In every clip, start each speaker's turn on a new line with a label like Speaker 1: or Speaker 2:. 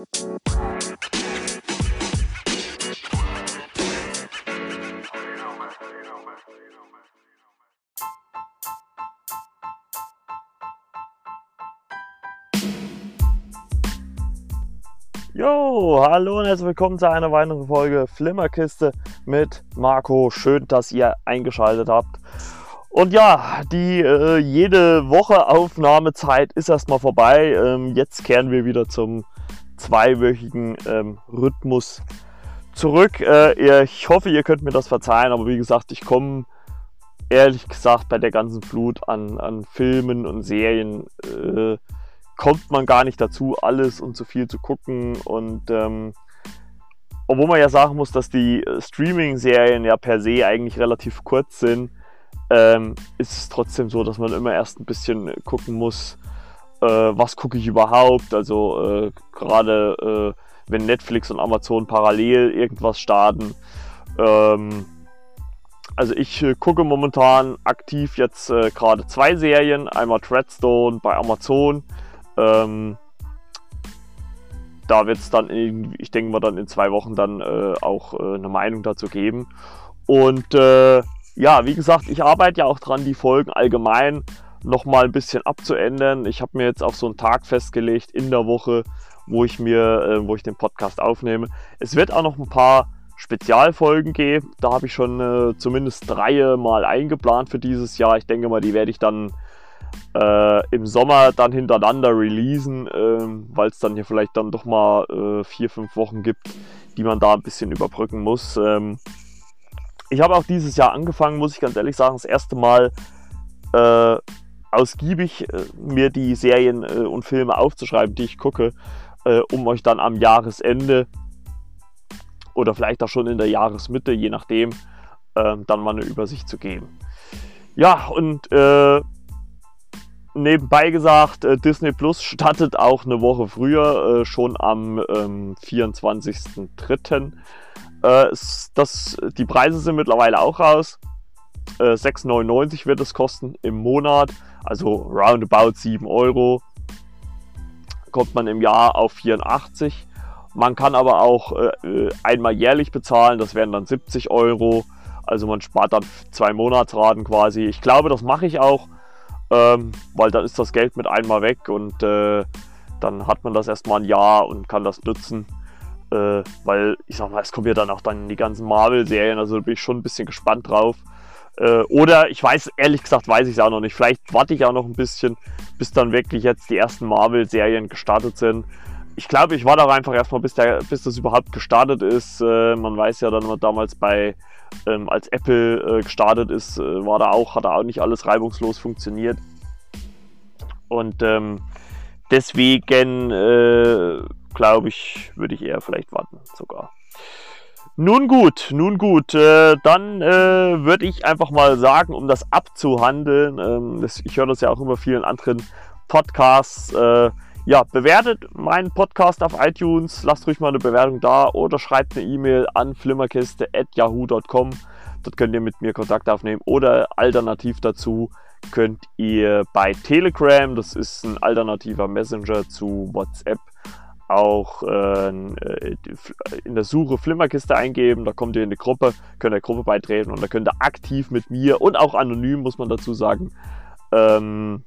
Speaker 1: Jo, hallo und herzlich willkommen zu einer weiteren Folge Flimmerkiste mit Marco. Schön, dass ihr eingeschaltet habt. Und ja, die äh, jede Woche Aufnahmezeit ist erstmal vorbei. Ähm, jetzt kehren wir wieder zum zweiwöchigen ähm, Rhythmus zurück. Äh, ich hoffe, ihr könnt mir das verzeihen, aber wie gesagt, ich komme ehrlich gesagt bei der ganzen Flut an, an Filmen und Serien. Äh, kommt man gar nicht dazu, alles und zu viel zu gucken. Und ähm, obwohl man ja sagen muss, dass die äh, Streaming-Serien ja per se eigentlich relativ kurz sind, ähm, ist es trotzdem so, dass man immer erst ein bisschen gucken muss, äh, was gucke ich überhaupt. Also äh, gerade äh, wenn Netflix und Amazon parallel irgendwas starten. Ähm, also ich äh, gucke momentan aktiv jetzt äh, gerade zwei Serien. Einmal Treadstone bei Amazon ähm, da wird es dann, in, ich denke mal, dann in zwei Wochen dann äh, auch eine Meinung dazu geben. Und ja, wie gesagt, ich arbeite ja auch dran, die Folgen allgemein nochmal ein bisschen abzuändern. Ich habe mir jetzt auch so einen Tag festgelegt in der Woche, wo ich mir, äh, wo ich den Podcast aufnehme. Es wird auch noch ein paar Spezialfolgen geben. Da habe ich schon äh, zumindest drei mal eingeplant für dieses Jahr. Ich denke mal, die werde ich dann äh, im Sommer dann hintereinander releasen, äh, weil es dann hier vielleicht dann doch mal äh, vier, fünf Wochen gibt, die man da ein bisschen überbrücken muss. Ähm, ich habe auch dieses Jahr angefangen, muss ich ganz ehrlich sagen, das erste Mal äh, ausgiebig äh, mir die Serien äh, und Filme aufzuschreiben, die ich gucke, um euch dann am Jahresende oder vielleicht auch schon in der Jahresmitte, je nachdem, dann mal eine Übersicht zu geben. Ja, und äh, nebenbei gesagt, äh, Disney Plus startet auch eine Woche früher, äh, schon am ähm, 24.03. Äh, das, die Preise sind mittlerweile auch raus. Äh, 6,99 wird es kosten im Monat, also roundabout 7 Euro. Kommt man im Jahr auf 84. Man kann aber auch äh, einmal jährlich bezahlen, das wären dann 70 Euro. Also man spart dann zwei Monatsraten quasi. Ich glaube, das mache ich auch ähm, weil dann ist das Geld mit einmal weg und äh, dann hat man das erstmal ein Jahr und kann das nutzen. Äh, weil ich sag mal, es kommen ja dann auch dann die ganzen Marvel-Serien, also da bin ich schon ein bisschen gespannt drauf. Äh, oder ich weiß, ehrlich gesagt, weiß ich es auch noch nicht. Vielleicht warte ich auch noch ein bisschen, bis dann wirklich jetzt die ersten Marvel-Serien gestartet sind. Ich glaube, ich warte auch einfach erstmal, bis, bis das überhaupt gestartet ist. Äh, man weiß ja dann damals bei ähm, als Apple äh, gestartet ist, äh, war da auch, hat da auch nicht alles reibungslos funktioniert. Und ähm, deswegen äh, glaube ich, würde ich eher vielleicht warten sogar. Nun gut, nun gut, äh, dann äh, würde ich einfach mal sagen, um das abzuhandeln, ähm, das, ich höre das ja auch immer vielen anderen Podcasts, äh, ja, bewertet meinen Podcast auf iTunes, lasst ruhig mal eine Bewertung da oder schreibt eine E-Mail an flimmerkiste.yahoo.com. Dort könnt ihr mit mir Kontakt aufnehmen oder alternativ dazu könnt ihr bei Telegram, das ist ein alternativer Messenger zu WhatsApp, auch äh, in der Suche Flimmerkiste eingeben. Da kommt ihr in eine Gruppe, könnt der Gruppe beitreten und da könnt ihr aktiv mit mir und auch anonym, muss man dazu sagen, ähm,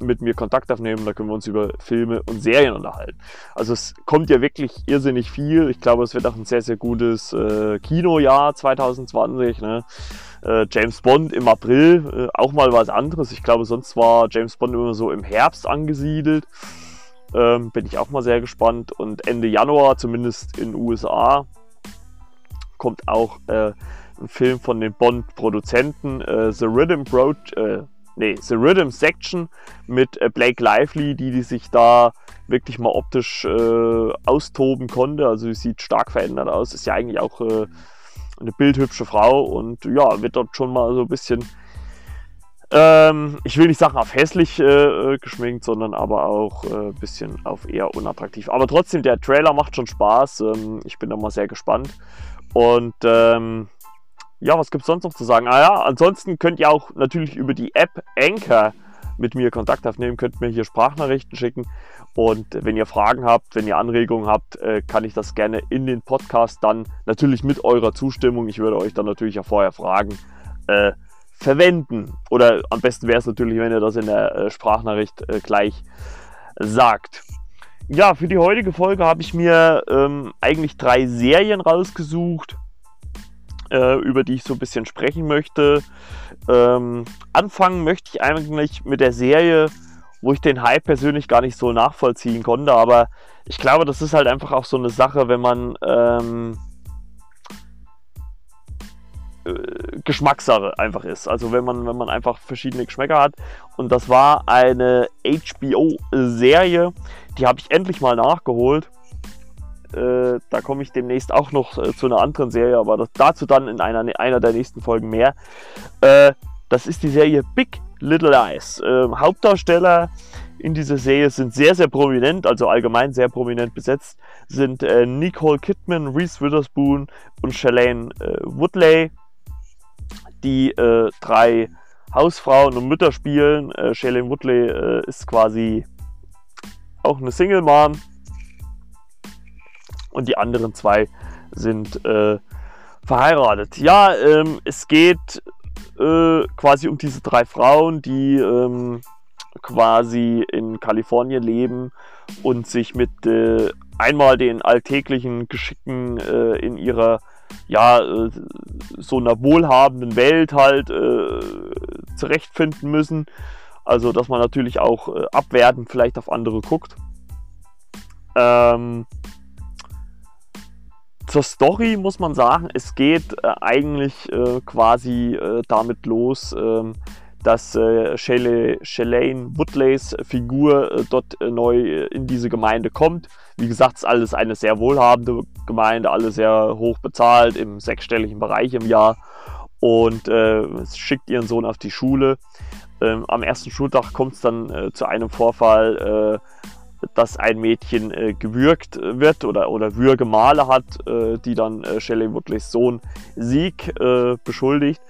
Speaker 1: mit mir Kontakt aufnehmen, da können wir uns über Filme und Serien unterhalten. Also es kommt ja wirklich irrsinnig viel. Ich glaube, es wird auch ein sehr, sehr gutes äh, Kinojahr 2020. Ne? Äh, James Bond im April, äh, auch mal was anderes. Ich glaube, sonst war James Bond immer so im Herbst angesiedelt. Ähm, bin ich auch mal sehr gespannt. Und Ende Januar, zumindest in den USA, kommt auch äh, ein Film von den Bond-Produzenten, äh, The Rhythm Project äh, nee, The Rhythm Section mit äh, Blake Lively, die, die sich da wirklich mal optisch äh, austoben konnte. Also sie sieht stark verändert aus. Ist ja eigentlich auch eine bildhübsche Frau und ja, wird dort schon mal so ein bisschen, ähm, ich will nicht sagen auf hässlich äh, äh, geschminkt, sondern aber auch ein äh, bisschen auf eher unattraktiv. Aber trotzdem, der Trailer macht schon Spaß. Ähm, ich bin da mal sehr gespannt. Und ähm, ja, was gibt es sonst noch zu sagen? Ah ja, ansonsten könnt ihr auch natürlich über die App Anchor mit mir Kontakt aufnehmen, könnt mir hier Sprachnachrichten schicken. Und wenn ihr Fragen habt, wenn ihr Anregungen habt, äh, kann ich das gerne in den Podcast dann natürlich mit eurer Zustimmung, ich würde euch dann natürlich auch vorher fragen, äh, verwenden. Oder am besten wäre es natürlich, wenn ihr das in der äh, Sprachnachricht äh, gleich sagt. Ja, für die heutige Folge habe ich mir ähm, eigentlich drei Serien rausgesucht, äh, über die ich so ein bisschen sprechen möchte. Ähm, anfangen möchte ich eigentlich mit der Serie, wo ich den Hype persönlich gar nicht so nachvollziehen konnte, aber ich glaube, das ist halt einfach auch so eine Sache, wenn man ähm, äh, Geschmackssache einfach ist. Also wenn man, wenn man einfach verschiedene Geschmäcker hat. Und das war eine HBO-Serie, die habe ich endlich mal nachgeholt. Äh, da komme ich demnächst auch noch äh, zu einer anderen Serie, aber das, dazu dann in einer, einer der nächsten Folgen mehr. Äh, das ist die Serie Big Little Eyes. Ähm, Hauptdarsteller in dieser Serie sind sehr, sehr prominent, also allgemein sehr prominent besetzt, sind äh, Nicole Kidman, Reese Witherspoon und Shalane äh, Woodley die äh, drei Hausfrauen und Mütter spielen. Äh, Shailene Woodley äh, ist quasi auch eine Single Mom. Und die anderen zwei sind äh, verheiratet. Ja, ähm, es geht äh, quasi um diese drei Frauen, die ähm, quasi in Kalifornien leben und sich mit äh, einmal den alltäglichen Geschicken äh, in ihrer ja, äh, so einer wohlhabenden Welt halt äh, zurechtfinden müssen. Also, dass man natürlich auch äh, abwertend vielleicht auf andere guckt. Ähm, zur Story muss man sagen, es geht äh, eigentlich äh, quasi äh, damit los, ähm, dass äh, Shalane Woodleys Figur äh, dort äh, neu in diese Gemeinde kommt. Wie gesagt, es ist alles eine sehr wohlhabende Gemeinde, alle sehr hoch bezahlt, im sechsstelligen Bereich im Jahr und äh, schickt ihren Sohn auf die Schule. Ähm, am ersten Schultag kommt es dann äh, zu einem Vorfall, äh, dass ein Mädchen äh, gewürgt wird oder, oder Würgemale hat, die dann äh, Shelley Woodleys Sohn Sieg beschuldigt.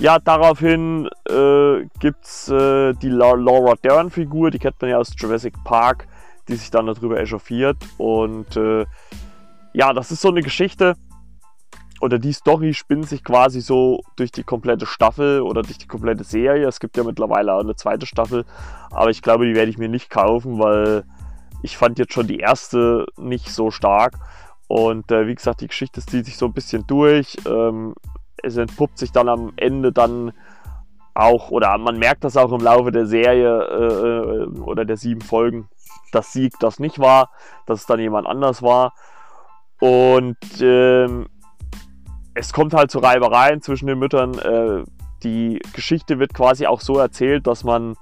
Speaker 1: Ja, daraufhin äh, gibt es äh, die Laura Dern-Figur, die kennt man ja aus Jurassic Park, die sich dann darüber echauffiert. Und äh, ja, das ist so eine Geschichte, oder die Story spinnt sich quasi so durch die komplette Staffel oder durch die komplette Serie. Es gibt ja mittlerweile auch eine zweite Staffel, aber ich glaube, die werde ich mir nicht kaufen, weil ich fand jetzt schon die erste nicht so stark. Und äh, wie gesagt, die Geschichte zieht sich so ein bisschen durch. Ähm, es entpuppt sich dann am Ende dann auch, oder man merkt das auch im Laufe der Serie äh, äh, oder der sieben Folgen, dass Sieg das nicht war, dass es dann jemand anders war. Und ähm, es kommt halt zu Reibereien zwischen den Müttern. Äh, die Geschichte wird quasi auch so erzählt, dass man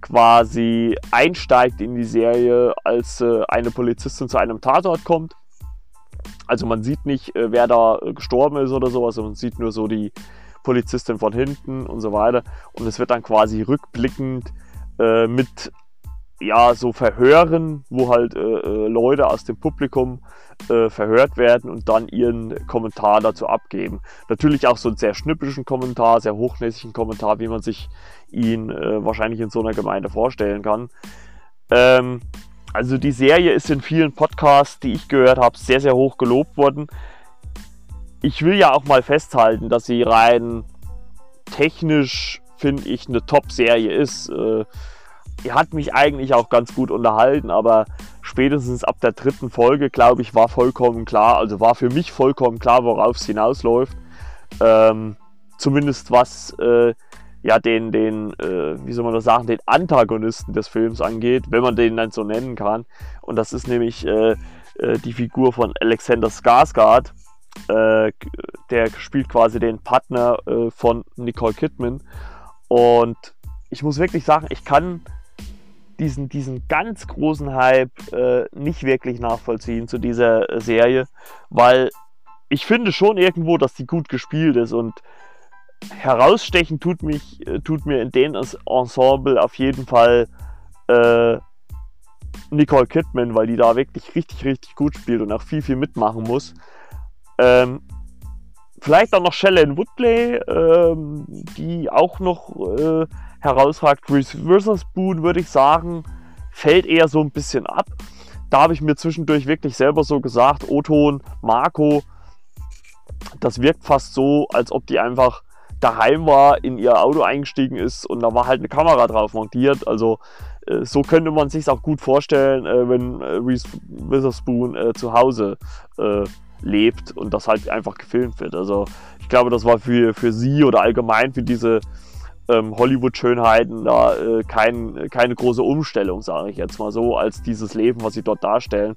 Speaker 1: quasi einsteigt in die Serie, als äh, eine Polizistin zu einem Tatort kommt also man sieht nicht, äh, wer da äh, gestorben ist oder sowas, man sieht nur so die Polizistin von hinten und so weiter. Und es wird dann quasi rückblickend äh, mit ja, so Verhören, wo halt äh, äh Leute aus dem Publikum äh, verhört werden und dann ihren Kommentar dazu abgeben. Natürlich auch so einen sehr schnippischen Kommentar, sehr hochnäsigen Kommentar, wie man sich ihn wahrscheinlich in so einer Gemeinde vorstellen kann. Ähm, also die Serie ist in vielen Podcasts, die ich gehört habe, sehr, sehr hoch gelobt worden. Ich will ja auch mal festhalten, dass sie rein technisch, finde ich, eine Top-Serie ist. Äh, die hat mich eigentlich auch ganz gut unterhalten, aber spätestens ab der dritten Folge, glaube ich, war vollkommen klar, also war für mich vollkommen klar, worauf es hinausläuft. Ähm, zumindest was äh, ja, den, den äh, wie soll man das sagen, den Antagonisten des Films angeht, wenn man den dann so nennen kann. Und das ist nämlich äh, äh, die Figur von Alexander Skarsgård. Äh, der spielt quasi den Partner äh, von Nicole Kidman. Und ich muss wirklich sagen, ich kann diesen, diesen ganz großen Hype äh, nicht wirklich nachvollziehen zu dieser Serie, weil ich finde schon irgendwo, dass die gut gespielt ist und herausstechen tut, mich, äh, tut mir in dem Ensemble auf jeden Fall äh, Nicole Kidman, weil die da wirklich richtig, richtig gut spielt und auch viel, viel mitmachen muss. Ähm, vielleicht auch noch Shelley Woodley, ähm, die auch noch äh, herausragt. Reese Witherspoon würde ich sagen, fällt eher so ein bisschen ab. Da habe ich mir zwischendurch wirklich selber so gesagt, Oton, Marco, das wirkt fast so, als ob die einfach daheim war, in ihr Auto eingestiegen ist und da war halt eine Kamera drauf montiert. Also äh, so könnte man sich auch gut vorstellen, äh, wenn äh, Reese Witherspoon äh, zu Hause äh, lebt und das halt einfach gefilmt wird. Also ich glaube, das war für, für sie oder allgemein für diese ähm, Hollywood-Schönheiten da äh, kein, keine große Umstellung, sage ich jetzt mal so, als dieses Leben, was sie dort darstellen.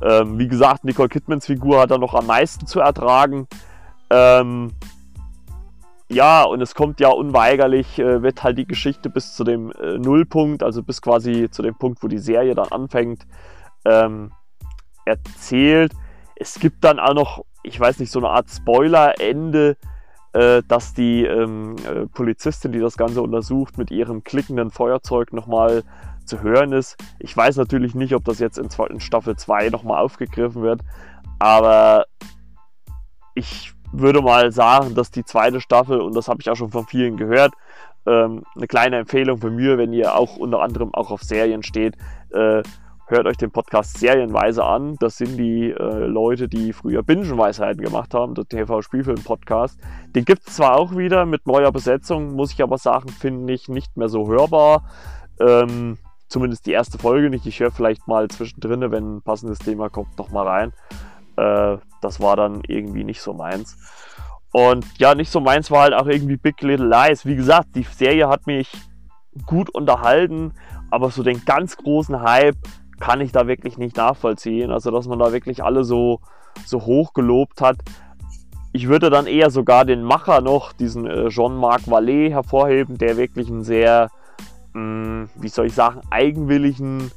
Speaker 1: Ähm, wie gesagt, Nicole Kidmans Figur hat da noch am meisten zu ertragen. Ähm, ja, und es kommt ja unweigerlich, äh, wird halt die Geschichte bis zu dem äh, Nullpunkt, also bis quasi zu dem Punkt, wo die Serie dann anfängt, ähm, erzählt. Es gibt dann auch noch, ich weiß nicht, so eine Art Spoiler-Ende, äh, dass die ähm, äh, Polizistin, die das Ganze untersucht, mit ihrem klickenden Feuerzeug nochmal zu hören ist. Ich weiß natürlich nicht, ob das jetzt in, in Staffel 2 nochmal aufgegriffen wird, aber ich würde mal sagen, dass die zweite Staffel, und das habe ich auch schon von vielen gehört, ähm, eine kleine Empfehlung für mir, wenn ihr auch unter anderem auch auf Serien steht, äh, hört euch den Podcast serienweise an. Das sind die äh, Leute, die früher Bingenweisheiten gemacht haben, der TV-Spielfilm-Podcast. Den gibt es zwar auch wieder mit neuer Besetzung, muss ich aber sagen, finde ich nicht mehr so hörbar. Ähm, zumindest die erste Folge nicht. Ich höre vielleicht mal zwischendrin, wenn ein passendes Thema kommt, noch mal rein. Äh, das war dann irgendwie nicht so meins. Und ja, nicht so meins war halt auch irgendwie Big Little Lies. Wie gesagt, die Serie hat mich gut unterhalten, aber so den ganz großen Hype kann ich da wirklich nicht nachvollziehen. Also, dass man da wirklich alle so, so hoch gelobt hat. Ich würde dann eher sogar den Macher noch, diesen äh, Jean-Marc Vallée, hervorheben, der wirklich einen sehr, mm, wie soll ich sagen, eigenwilligen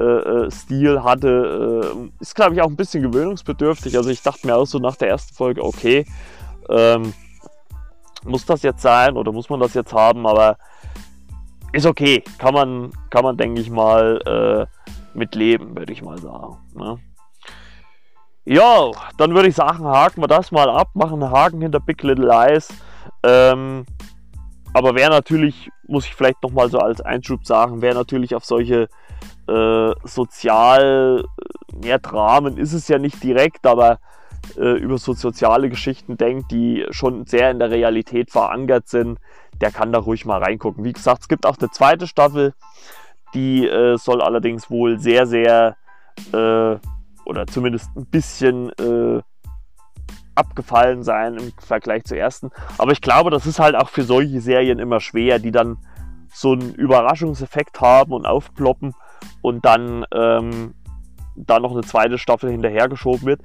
Speaker 1: äh, äh, Stil hatte, äh, ist glaube ich auch ein bisschen gewöhnungsbedürftig. Also ich dachte mir auch so nach der ersten Folge, okay, ähm, muss das jetzt sein oder muss man das jetzt haben, aber ist okay, kann man, kann man denke ich mal äh, mit leben, würde ich mal sagen. Ne? Ja, dann würde ich sagen, haken wir das mal ab, machen einen Haken hinter Big Little Lies. Ähm, aber wer natürlich, muss ich vielleicht nochmal so als Einschub sagen, wer natürlich auf solche äh, sozial, ja, Dramen ist es ja nicht direkt, aber äh, über so soziale Geschichten denkt, die schon sehr in der Realität verankert sind, der kann da ruhig mal reingucken. Wie gesagt, es gibt auch eine zweite Staffel, die äh, soll allerdings wohl sehr, sehr äh, oder zumindest ein bisschen äh, abgefallen sein im Vergleich zur ersten. Aber ich glaube, das ist halt auch für solche Serien immer schwer, die dann so einen Überraschungseffekt haben und aufploppen und dann ähm, da noch eine zweite Staffel hinterhergeschoben wird.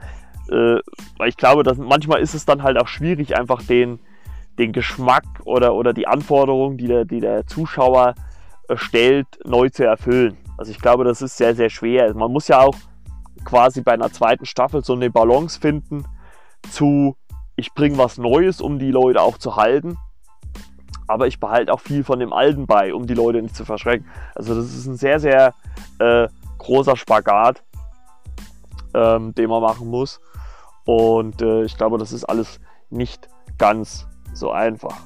Speaker 1: Äh, weil ich glaube, dass manchmal ist es dann halt auch schwierig, einfach den, den Geschmack oder, oder die Anforderungen, die der, die der Zuschauer äh, stellt, neu zu erfüllen. Also ich glaube, das ist sehr, sehr schwer. Man muss ja auch quasi bei einer zweiten Staffel so eine Balance finden zu, ich bringe was Neues, um die Leute auch zu halten aber ich behalte auch viel von dem Alten bei, um die Leute nicht zu verschrecken. Also das ist ein sehr, sehr äh, großer Spagat, ähm, den man machen muss. Und äh, ich glaube, das ist alles nicht ganz so einfach.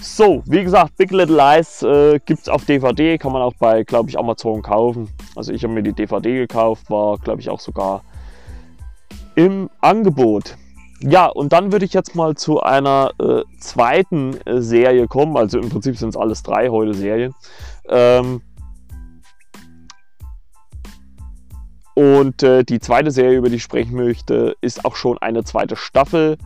Speaker 1: So, wie gesagt, Big Little Lies äh, gibt es auf DVD, kann man auch bei, glaube ich, Amazon kaufen. Also ich habe mir die DVD gekauft, war, glaube ich, auch sogar im Angebot. Ja, und dann würde ich jetzt mal zu einer äh, zweiten äh, Serie kommen. Also im Prinzip sind es alles drei heute Serien. Ähm und äh, die zweite Serie, über die ich sprechen möchte, ist auch schon eine zweite Staffel.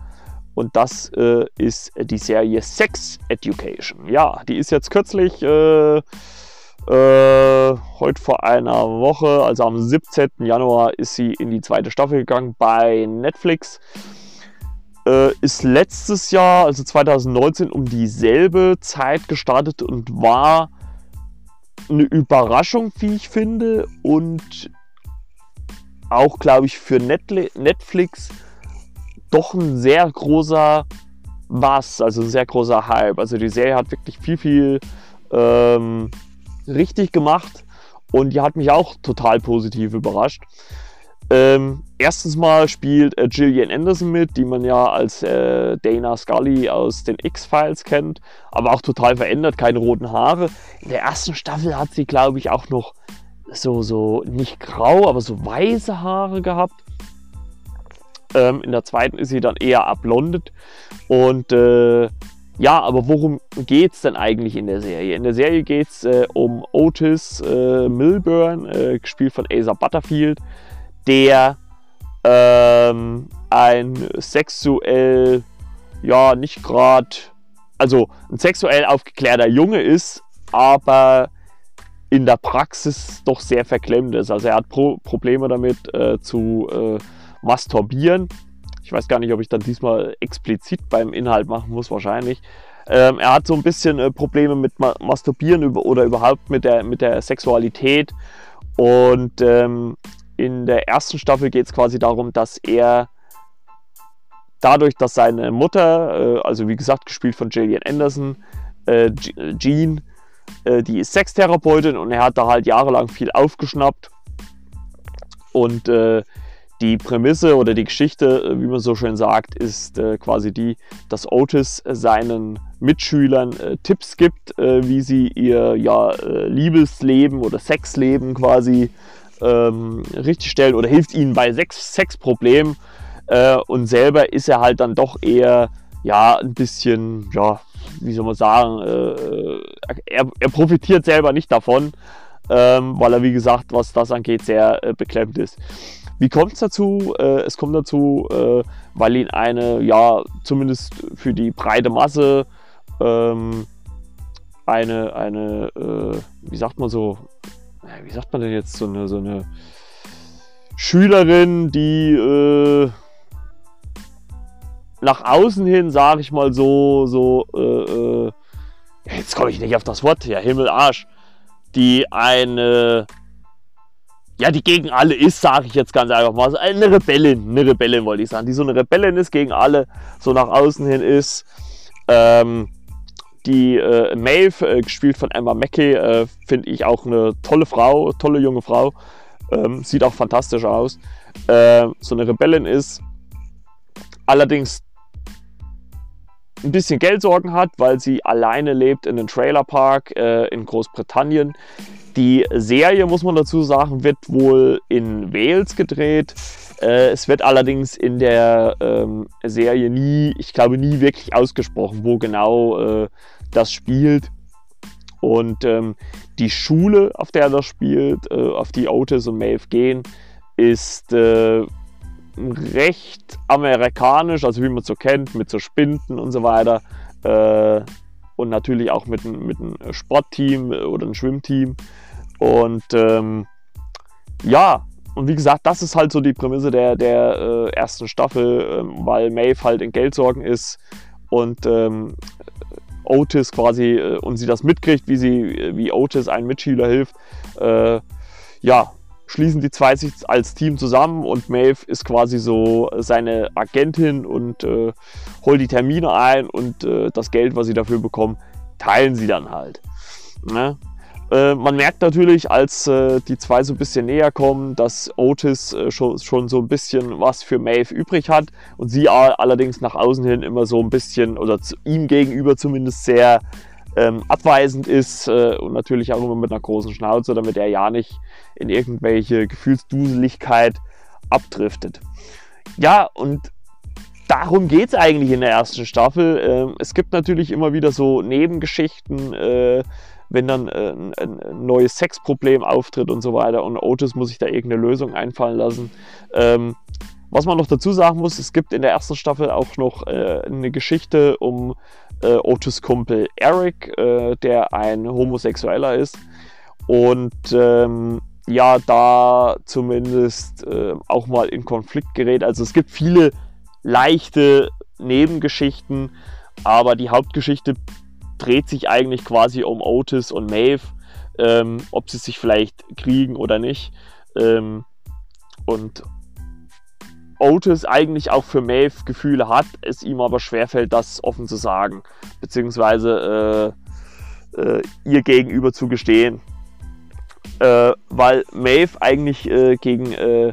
Speaker 1: Und das äh, ist die Serie Sex Education. Ja, die ist jetzt kürzlich, äh, äh, heute vor einer Woche, also am 17. Januar, ist sie in die zweite Staffel gegangen bei Netflix. Äh, ist letztes Jahr, also 2019, um dieselbe Zeit gestartet und war eine Überraschung, wie ich finde. Und auch, glaube ich, für Netflix doch ein sehr großer Was, also ein sehr großer Hype. Also die Serie hat wirklich viel, viel ähm, richtig gemacht und die hat mich auch total positiv überrascht. Ähm, erstens mal spielt äh, Gillian Anderson mit, die man ja als äh, Dana Scully aus den X-Files kennt, aber auch total verändert, keine roten Haare. In der ersten Staffel hat sie, glaube ich, auch noch so, so nicht grau, aber so weiße Haare gehabt. Ähm, in der zweiten ist sie dann eher ablondet. Und äh, ja, aber worum geht es denn eigentlich in der Serie? In der Serie geht es äh, um Otis äh, Milburn, äh, gespielt von Asa Butterfield, der ähm, ein sexuell, ja, nicht gerade, also ein sexuell aufgeklärter Junge ist, aber in der Praxis doch sehr verklemmt ist. Also er hat Pro Probleme damit äh, zu äh, masturbieren. Ich weiß gar nicht, ob ich dann diesmal explizit beim Inhalt machen muss, wahrscheinlich. Ähm, er hat so ein bisschen äh, Probleme mit Ma Masturbieren über oder überhaupt mit der, mit der Sexualität. Und ähm, in der ersten Staffel geht es quasi darum, dass er dadurch, dass seine Mutter, äh, also wie gesagt, gespielt von Gillian Anderson, äh, Jean, äh, die ist Sextherapeutin und er hat da halt jahrelang viel aufgeschnappt. Und äh, die Prämisse oder die Geschichte, äh, wie man so schön sagt, ist äh, quasi die, dass Otis seinen Mitschülern äh, Tipps gibt, äh, wie sie ihr ja, äh, Liebesleben oder Sexleben quasi ähm, richtigstellen oder hilft ihnen bei Sex Sexproblemen. Äh, und selber ist er halt dann doch eher ja, ein bisschen, ja, wie soll man sagen, er, er profitiert selber nicht davon, ähm, weil er, wie gesagt, was das angeht, sehr beklemmt ist. Wie kommt es dazu? Äh, es kommt dazu, äh, weil ihn eine, ja, zumindest für die breite Masse, ähm, eine, eine äh, wie sagt man so, wie sagt man denn jetzt, so eine, so eine Schülerin, die äh, nach außen hin, sage ich mal so, so, äh, äh, jetzt komme ich nicht auf das Wort, ja, Himmel, Arsch, die eine ja, die gegen alle ist, sage ich jetzt ganz einfach mal. Eine Rebellin, eine Rebellin wollte ich sagen, die so eine Rebellin ist, gegen alle so nach außen hin ist. Ähm, die äh, Maeve, äh, gespielt von Emma Mackey, äh, finde ich auch eine tolle Frau, tolle junge Frau. Ähm, sieht auch fantastisch aus. Ähm, so eine Rebellin ist, allerdings ein bisschen Geldsorgen hat, weil sie alleine lebt in einem Trailerpark äh, in Großbritannien. Die Serie, muss man dazu sagen, wird wohl in Wales gedreht. Äh, es wird allerdings in der ähm, Serie nie, ich glaube, nie wirklich ausgesprochen, wo genau äh, das spielt. Und ähm, die Schule, auf der das spielt, äh, auf die Otis und Maeve gehen, ist äh, recht amerikanisch, also wie man es so kennt, mit so Spinden und so weiter. Äh, und natürlich auch mit, mit einem Sportteam oder einem Schwimmteam. Und ähm, ja, und wie gesagt, das ist halt so die Prämisse der, der äh, ersten Staffel, ähm, weil Maeve halt in Geldsorgen ist und ähm, Otis quasi äh, und sie das mitkriegt, wie sie, wie Otis einem Mitschüler hilft. Äh, ja, schließen die zwei sich als Team zusammen und Maeve ist quasi so seine Agentin und äh, holt die Termine ein und äh, das Geld, was sie dafür bekommen, teilen sie dann halt. Ne? Äh, man merkt natürlich, als äh, die zwei so ein bisschen näher kommen, dass Otis äh, schon, schon, so ein bisschen was für Maeve übrig hat und sie allerdings nach außen hin immer so ein bisschen oder ihm gegenüber zumindest sehr ähm, abweisend ist äh, und natürlich auch immer mit einer großen Schnauze, damit er ja nicht in irgendwelche Gefühlsduseligkeit abdriftet. Ja, und darum geht es eigentlich in der ersten Staffel. Ähm, es gibt natürlich immer wieder so Nebengeschichten äh, wenn dann äh, ein, ein, neues Sexproblem auftritt und so weiter und Otis muss sich da irgendeine Lösung einfallen lassen. Ähm, was man noch dazu sagen muss, es gibt in der ersten Staffel auch noch äh, eine Geschichte um äh, Otis Kumpel Eric, äh, der ein Homosexueller ist und ähm, ja, da zumindest äh, auch mal in Konflikt gerät. Also es gibt viele leichte Nebengeschichten, aber die Hauptgeschichte dreht sich eigentlich quasi um Otis und Maeve, ähm, ob sie sich vielleicht kriegen oder nicht. Ähm, und Otis eigentlich auch für Maeve Gefühle hat, es ihm aber schwerfällt, das offen zu sagen, beziehungsweise äh, äh, ihr gegenüber zu gestehen. Äh, weil Maeve eigentlich äh, gegen äh,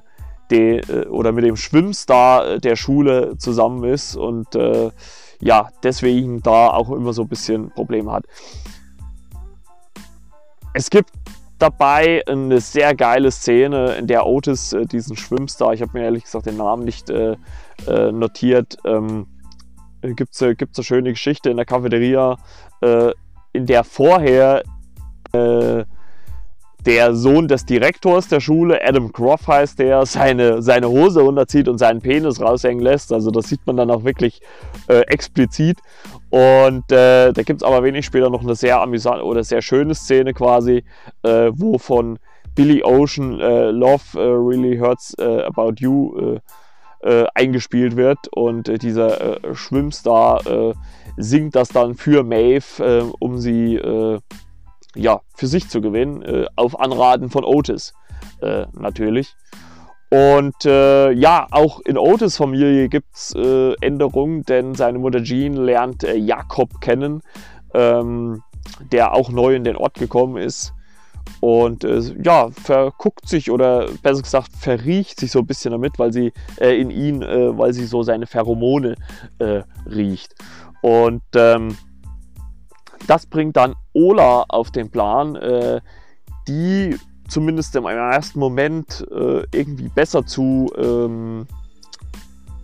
Speaker 1: de, äh, oder mit dem Schwimmstar der Schule zusammen ist und ja, deswegen da auch immer so ein bisschen Probleme hat. Es gibt dabei eine sehr geile Szene, in der Otis äh, diesen Schwimmstar, ich habe mir ehrlich gesagt den Namen nicht äh, äh, notiert, ähm, gibt es äh, gibt's eine schöne Geschichte in der Cafeteria, äh, in der vorher äh, der Sohn des Direktors der Schule, Adam Croft heißt der, seine, seine Hose runterzieht und seinen Penis raushängen lässt. Also das sieht man dann auch wirklich äh, explizit. Und äh, da gibt es aber wenig später noch eine sehr amüsante oder sehr schöne Szene quasi, äh, wo von Billy Ocean äh, Love äh, Really Hurts äh, About You eingespielt wird. Und dieser Schwimmstar singt das dann für Maeve, um sie ja, für sich zu gewinnen, äh, auf Anraten von Otis äh, natürlich. Und äh, ja, auch in Otis Familie gibt es äh, Änderungen, denn seine Mutter Jean lernt äh, Jakob kennen, ähm, der auch neu in den Ort gekommen ist. Und äh, ja, verguckt sich oder besser gesagt verriecht sich so ein bisschen damit, weil sie in ihn, weil sie so seine Pheromone riecht. Und ähm, das bringt dann Ola auf den Plan, äh, die zumindest im ersten Moment äh, irgendwie besser zu ähm,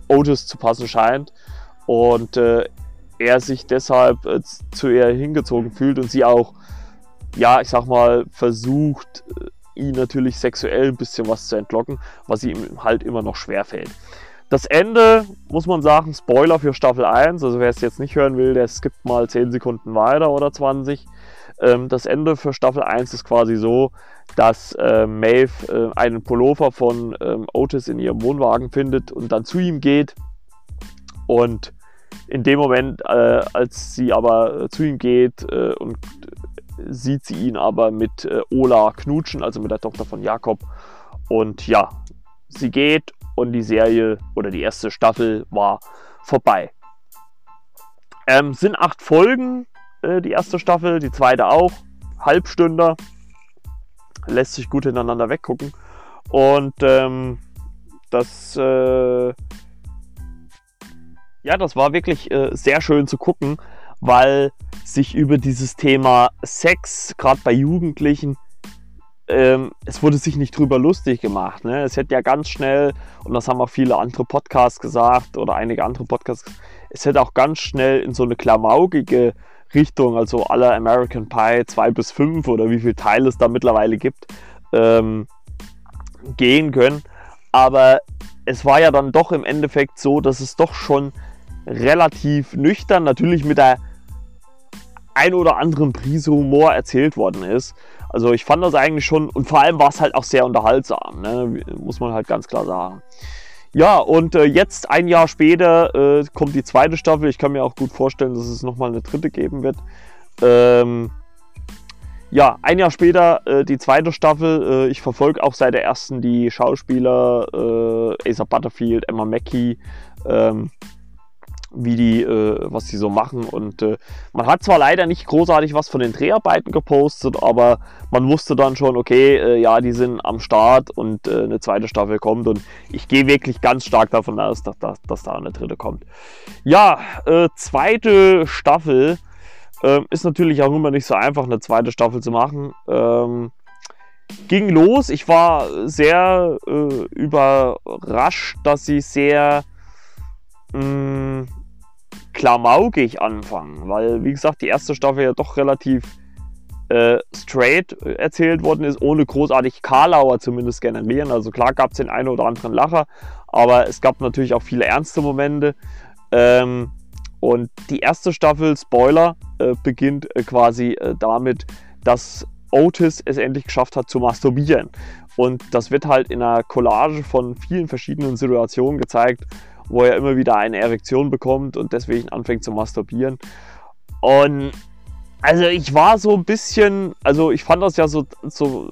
Speaker 1: Otis zu passen scheint und äh, er sich deshalb äh, zu ihr hingezogen fühlt und sie auch, ja, ich sag mal, versucht, äh, ihn natürlich sexuell ein bisschen was zu entlocken, was ihm halt immer noch schwer fällt. Das Ende, muss man sagen, Spoiler für Staffel 1. Also wer es jetzt nicht hören will, der skippt mal 10 Sekunden weiter oder 20. Ähm, das Ende für Staffel 1 ist quasi so, dass äh, Maeve äh, einen Pullover von ähm, Otis in ihrem Wohnwagen findet und dann zu ihm geht. Und in dem Moment, äh, als sie aber zu ihm geht äh, und sieht sie ihn aber mit äh, Ola knutschen, also mit der Tochter von Jakob. Und ja, sie geht und die Serie oder die erste Staffel war vorbei. Ähm, sind acht Folgen, äh, die erste Staffel, die zweite auch, Halbstünder, lässt sich gut hintereinander weggucken. Und ähm, das, äh, ja, das war wirklich äh, sehr schön zu gucken, weil sich über dieses Thema Sex, gerade bei Jugendlichen, ähm, es wurde sich nicht drüber lustig gemacht. Ne? Es hätte ja ganz schnell, und das haben auch viele andere Podcasts gesagt oder einige andere Podcasts, es hätte auch ganz schnell in so eine klamaukige Richtung, also aller American Pie 2 bis 5 oder wie viele Teile es da mittlerweile gibt, ähm, gehen können. Aber es war ja dann doch im Endeffekt so, dass es doch schon relativ nüchtern, natürlich mit der ein oder anderen Prise Humor erzählt worden ist. Also ich fand das eigentlich schon, und vor allem war es halt auch sehr unterhaltsam, ne? muss man halt ganz klar sagen. Ja, und äh, jetzt ein Jahr später äh, kommt die zweite Staffel. Ich kann mir auch gut vorstellen, dass es nochmal eine dritte geben wird. Ähm, ja, ein Jahr später äh, die zweite Staffel. Äh, ich verfolge auch seit der ersten die Schauspieler äh, Asa Butterfield, Emma Mackey. Ähm, wie die, äh, was die so machen. Und äh, man hat zwar leider nicht großartig was von den Dreharbeiten gepostet, aber man wusste dann schon, okay, äh, ja, die sind am Start und äh, eine zweite Staffel kommt. Und ich gehe wirklich ganz stark davon aus, dass, dass, dass da eine dritte kommt. Ja, äh, zweite Staffel ähm, ist natürlich auch immer nicht so einfach, eine zweite Staffel zu machen. Ähm, ging los. Ich war sehr äh, überrascht, dass sie sehr mm, klamaukig anfangen, weil, wie gesagt, die erste Staffel ja doch relativ äh, straight erzählt worden ist, ohne großartig Karlauer zumindest generieren. Also klar gab es den einen oder anderen Lacher, aber es gab natürlich auch viele ernste Momente. Ähm, und die erste Staffel, Spoiler, äh, beginnt äh, quasi äh, damit, dass Otis es endlich geschafft hat zu masturbieren. Und das wird halt in einer Collage von vielen verschiedenen Situationen gezeigt, wo er immer wieder eine Erektion bekommt und deswegen anfängt zu masturbieren. Und also ich war so ein bisschen, also ich fand das ja so, so,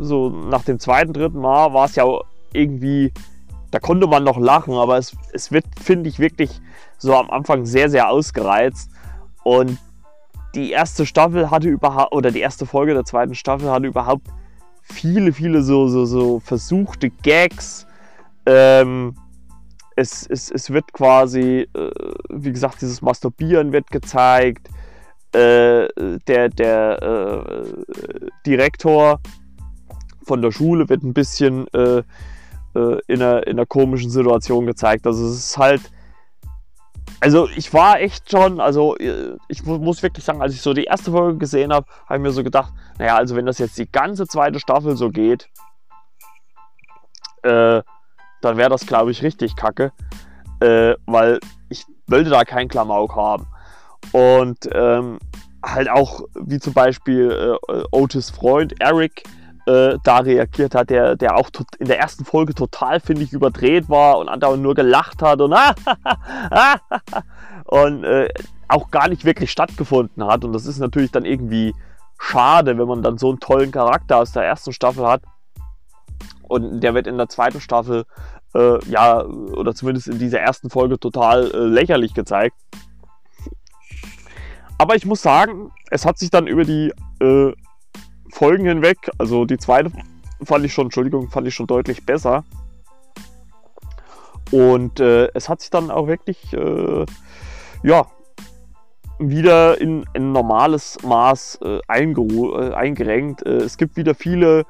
Speaker 1: so nach dem zweiten, dritten Mal war es ja irgendwie, da konnte man noch lachen, aber es, es wird, finde ich, wirklich so am Anfang sehr, sehr ausgereizt. Und die erste Staffel hatte überhaupt, oder die erste Folge der zweiten Staffel hatte überhaupt viele, viele so, so, so versuchte Gags, Ähm, es, es, es wird quasi, äh, wie gesagt, dieses Masturbieren wird gezeigt. Äh, der der äh, Direktor von der Schule wird ein bisschen äh, äh, in, einer, in einer komischen Situation gezeigt. Also es ist halt. Also ich war echt schon, also ich muss wirklich sagen, als ich so die erste Folge gesehen habe, habe ich mir so gedacht, naja, also wenn das jetzt die ganze zweite Staffel so geht, äh, dann wäre das, glaube ich, richtig kacke. Äh, weil ich wollte da keinen Klamauk haben. Und ähm, halt auch, wie zum Beispiel äh, Otis Freund, Eric, äh, da reagiert hat, der, der auch in der ersten Folge total, finde ich, überdreht war und andauernd nur gelacht hat und, und äh, auch gar nicht wirklich stattgefunden hat. Und das ist natürlich dann irgendwie schade, wenn man dann so einen tollen Charakter aus der ersten Staffel hat. Und der wird in der zweiten Staffel, äh, ja, oder zumindest in dieser ersten Folge total äh, lächerlich gezeigt. Aber ich muss sagen, es hat sich dann über die äh, Folgen hinweg, also die zweite fand ich schon, Entschuldigung, fand ich schon deutlich besser. Und äh, es hat sich dann auch wirklich, äh, ja, wieder in ein normales Maß äh, äh eingerenkt. Äh, es gibt wieder viele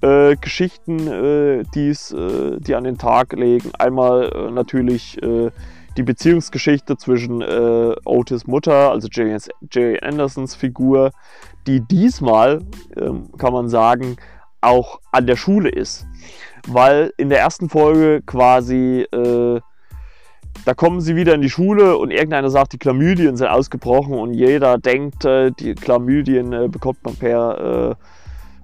Speaker 1: äh, Geschichten, die's, die an den Tag legen. Einmal natürlich die Beziehungsgeschichte zwischen äh, Otis Mutter, also Jerry Andersons Figur, die diesmal, ähm, kann man sagen, auch an der Schule ist. Weil in der ersten Folge quasi, äh, da kommen sie wieder in die Schule und irgendeiner sagt, die Chlamydien sind ausgebrochen und jeder denkt, äh, die Chlamydien äh, bekommt man per äh,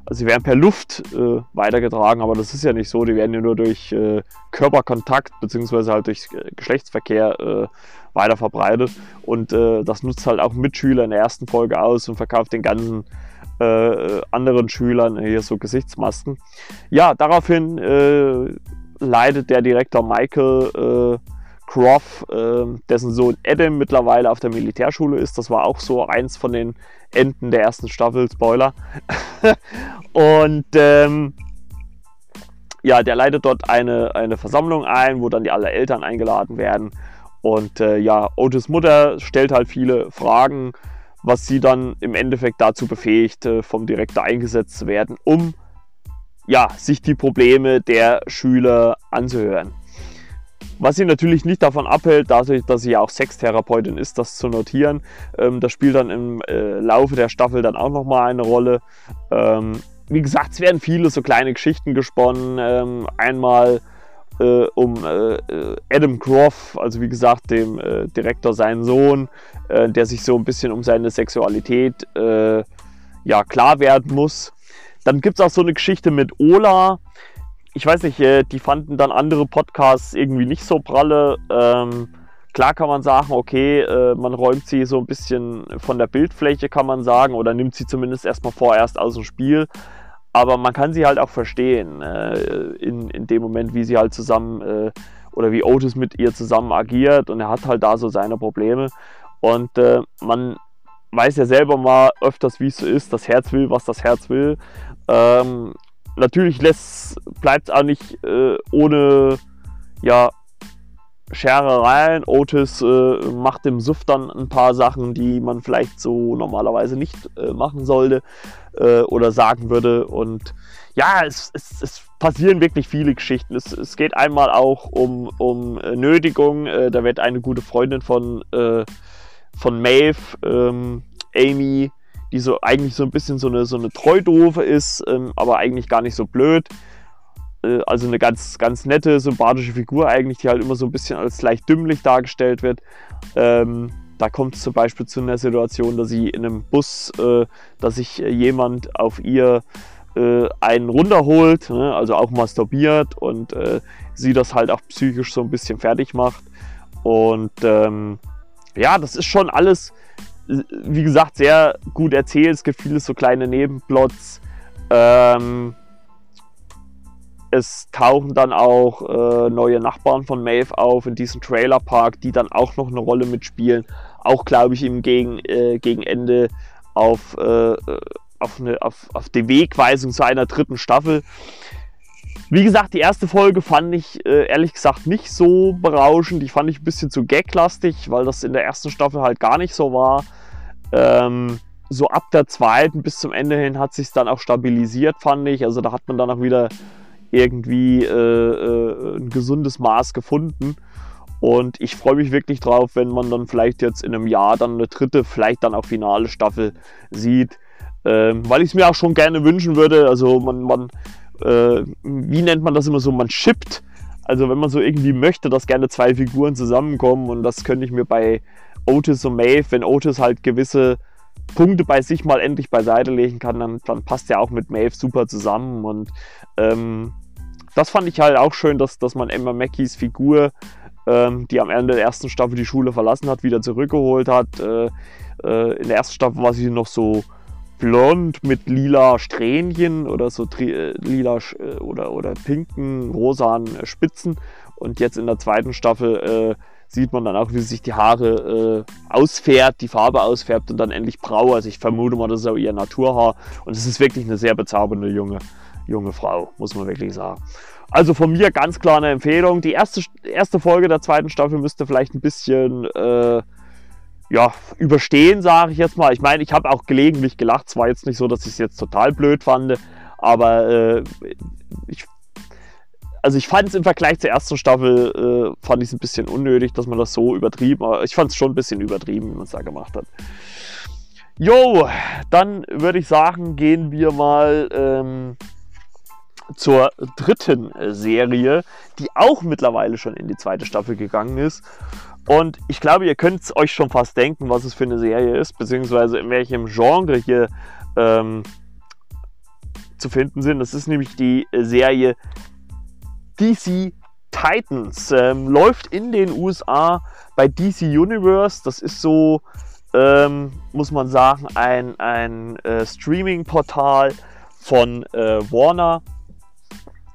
Speaker 1: also sie werden per Luft äh, weitergetragen, aber das ist ja nicht so. Die werden ja nur durch äh, Körperkontakt bzw. halt durch äh, Geschlechtsverkehr äh, weiter verbreitet. Und äh, das nutzt halt auch Mitschüler in der ersten Folge aus und verkauft den ganzen äh, anderen Schülern hier so Gesichtsmasken. Ja, daraufhin leidet der Direktor Michael Croft, äh, dessen Sohn Adam mittlerweile auf der Militärschule ist. Das war auch so eins von den Enden der ersten Staffel, Spoiler. und ähm, ja, der leitet dort eine, eine Versammlung ein, wo dann die alle Eltern eingeladen werden. Und äh, ja, Otis Mutter stellt halt viele Fragen, was sie dann im Endeffekt dazu befähigt, äh, vom Direktor eingesetzt zu werden, um ja, sich die Probleme der Schüler anzuhören. Was sie natürlich nicht davon abhält, dadurch, dass sie ja auch Sextherapeutin ist, das zu notieren. Ähm, das spielt dann im äh, Laufe der Staffel dann auch nochmal eine Rolle. Ähm, wie gesagt, es werden viele so kleine Geschichten gesponnen. Ähm, einmal äh, um äh, äh Adam Croft, also wie gesagt, dem äh, Direktor, seinen Sohn, äh, der sich so ein bisschen um seine Sexualität ja, klar werden muss. Dann gibt es auch so eine Geschichte mit Ola, ich weiß nicht, äh, die fanden dann andere Podcasts irgendwie nicht so pralle. Ähm, klar kann man sagen, okay, äh, man räumt sie so ein bisschen von der Bildfläche, kann man sagen, oder nimmt sie zumindest erstmal vorerst aus dem Spiel. Aber man kann sie halt auch verstehen, äh, in, in dem Moment, wie sie halt zusammen äh, oder wie Otis mit ihr zusammen agiert und er hat halt da so seine Probleme. Und äh, man weiß ja selber mal öfters, wie es so ist, das Herz will, was das Herz will. Ähm, natürlich bleibt es auch nicht äh, ohne ja, Scherereien. Otis äh, macht im Suff dann ein paar Sachen, die man vielleicht so normalerweise nicht äh, machen sollte äh, oder sagen würde. Und ja, es, es, es, passieren wirklich viele Geschichten. Es, es geht einmal auch um, um äh, Nötigung. Äh, da wird eine gute Freundin von, von Maeve, ähm, Amy, die so eigentlich so ein bisschen so eine, so eine Treudoofe ist, ähm, aber eigentlich gar nicht so blöd. Äh, also eine ganz, ganz nette, sympathische Figur eigentlich, die halt immer so ein bisschen als leicht dümmlich dargestellt wird. Ähm, da kommt es zum Beispiel zu einer Situation, dass sie in einem Bus, äh, dass sich jemand auf ihr äh, einen runterholt, ne? also auch masturbiert und äh, sie das halt auch psychisch so ein bisschen fertig macht. Und ähm, ja, das ist schon alles wie gesagt, sehr gut erzählt. Es gibt viele so kleine Nebenplots. Ähm, es tauchen dann auch äh, neue Nachbarn von Maeve auf in diesem Trailerpark, die dann auch noch eine Rolle mitspielen. Auch, glaube ich, im Gegen, äh, Gegenende auf, äh, auf, eine, auf, auf die Wegweisung zu einer dritten Staffel. Wie gesagt, die erste Folge fand ich äh, ehrlich gesagt nicht so berauschend. Die fand ich ein bisschen zu gaglastig, weil das in der ersten Staffel halt gar nicht so war. Ähm, so ab der zweiten bis zum Ende hin hat sich dann auch stabilisiert, fand ich. Also da hat man dann auch wieder irgendwie äh, äh, ein gesundes Maß gefunden. Und ich freue mich wirklich drauf, wenn man dann vielleicht jetzt in einem Jahr dann eine dritte, vielleicht dann auch finale Staffel sieht. Ähm, weil ich es mir auch schon gerne wünschen würde. Also man, man äh, wie nennt man das immer so, man shippt. Also wenn man so irgendwie möchte, dass gerne zwei Figuren zusammenkommen und das könnte ich mir bei Otis und Maeve, wenn Otis halt gewisse Punkte bei sich mal endlich beiseite legen kann, dann, dann passt ja auch mit Maeve super zusammen und ähm, das fand ich halt auch schön, dass, dass man Emma Mackies Figur, ähm, die am Ende der ersten Staffel die Schule verlassen hat, wieder zurückgeholt hat. Äh, äh, in der ersten Staffel war sie noch so blond mit lila Strähnchen oder so äh, lila äh, oder, oder pinken, rosanen Spitzen. Und jetzt in der zweiten Staffel äh, sieht man dann auch, wie sich die Haare äh, ausfärbt, die Farbe ausfärbt und dann endlich brau. Also ich vermute mal, das ist auch ihr Naturhaar. Und es ist wirklich eine sehr bezaubernde junge, junge Frau, muss man wirklich sagen. Also von mir ganz klar eine Empfehlung. Die erste, erste Folge der zweiten Staffel müsste vielleicht ein bisschen äh, ja, überstehen, sage ich jetzt mal. Ich meine, ich habe auch gelegentlich gelacht. Es war jetzt nicht so, dass ich es jetzt total blöd fand, aber äh, ich, also ich fand es im Vergleich zur ersten Staffel, äh, fand ich es ein bisschen unnötig, dass man das so übertrieben, aber ich fand es schon ein bisschen übertrieben, wie man es da gemacht hat. Jo, dann würde ich sagen, gehen wir mal ähm, zur dritten Serie, die auch mittlerweile schon in die zweite Staffel gegangen ist. Und ich glaube, ihr könnt es euch schon fast denken, was es für eine Serie ist, beziehungsweise in welchem Genre hier ähm, zu finden sind. Das ist nämlich die Serie DC Titans. Ähm, läuft in den USA bei DC Universe. Das ist so, ähm, muss man sagen, ein, ein äh, Streaming-Portal von äh, Warner,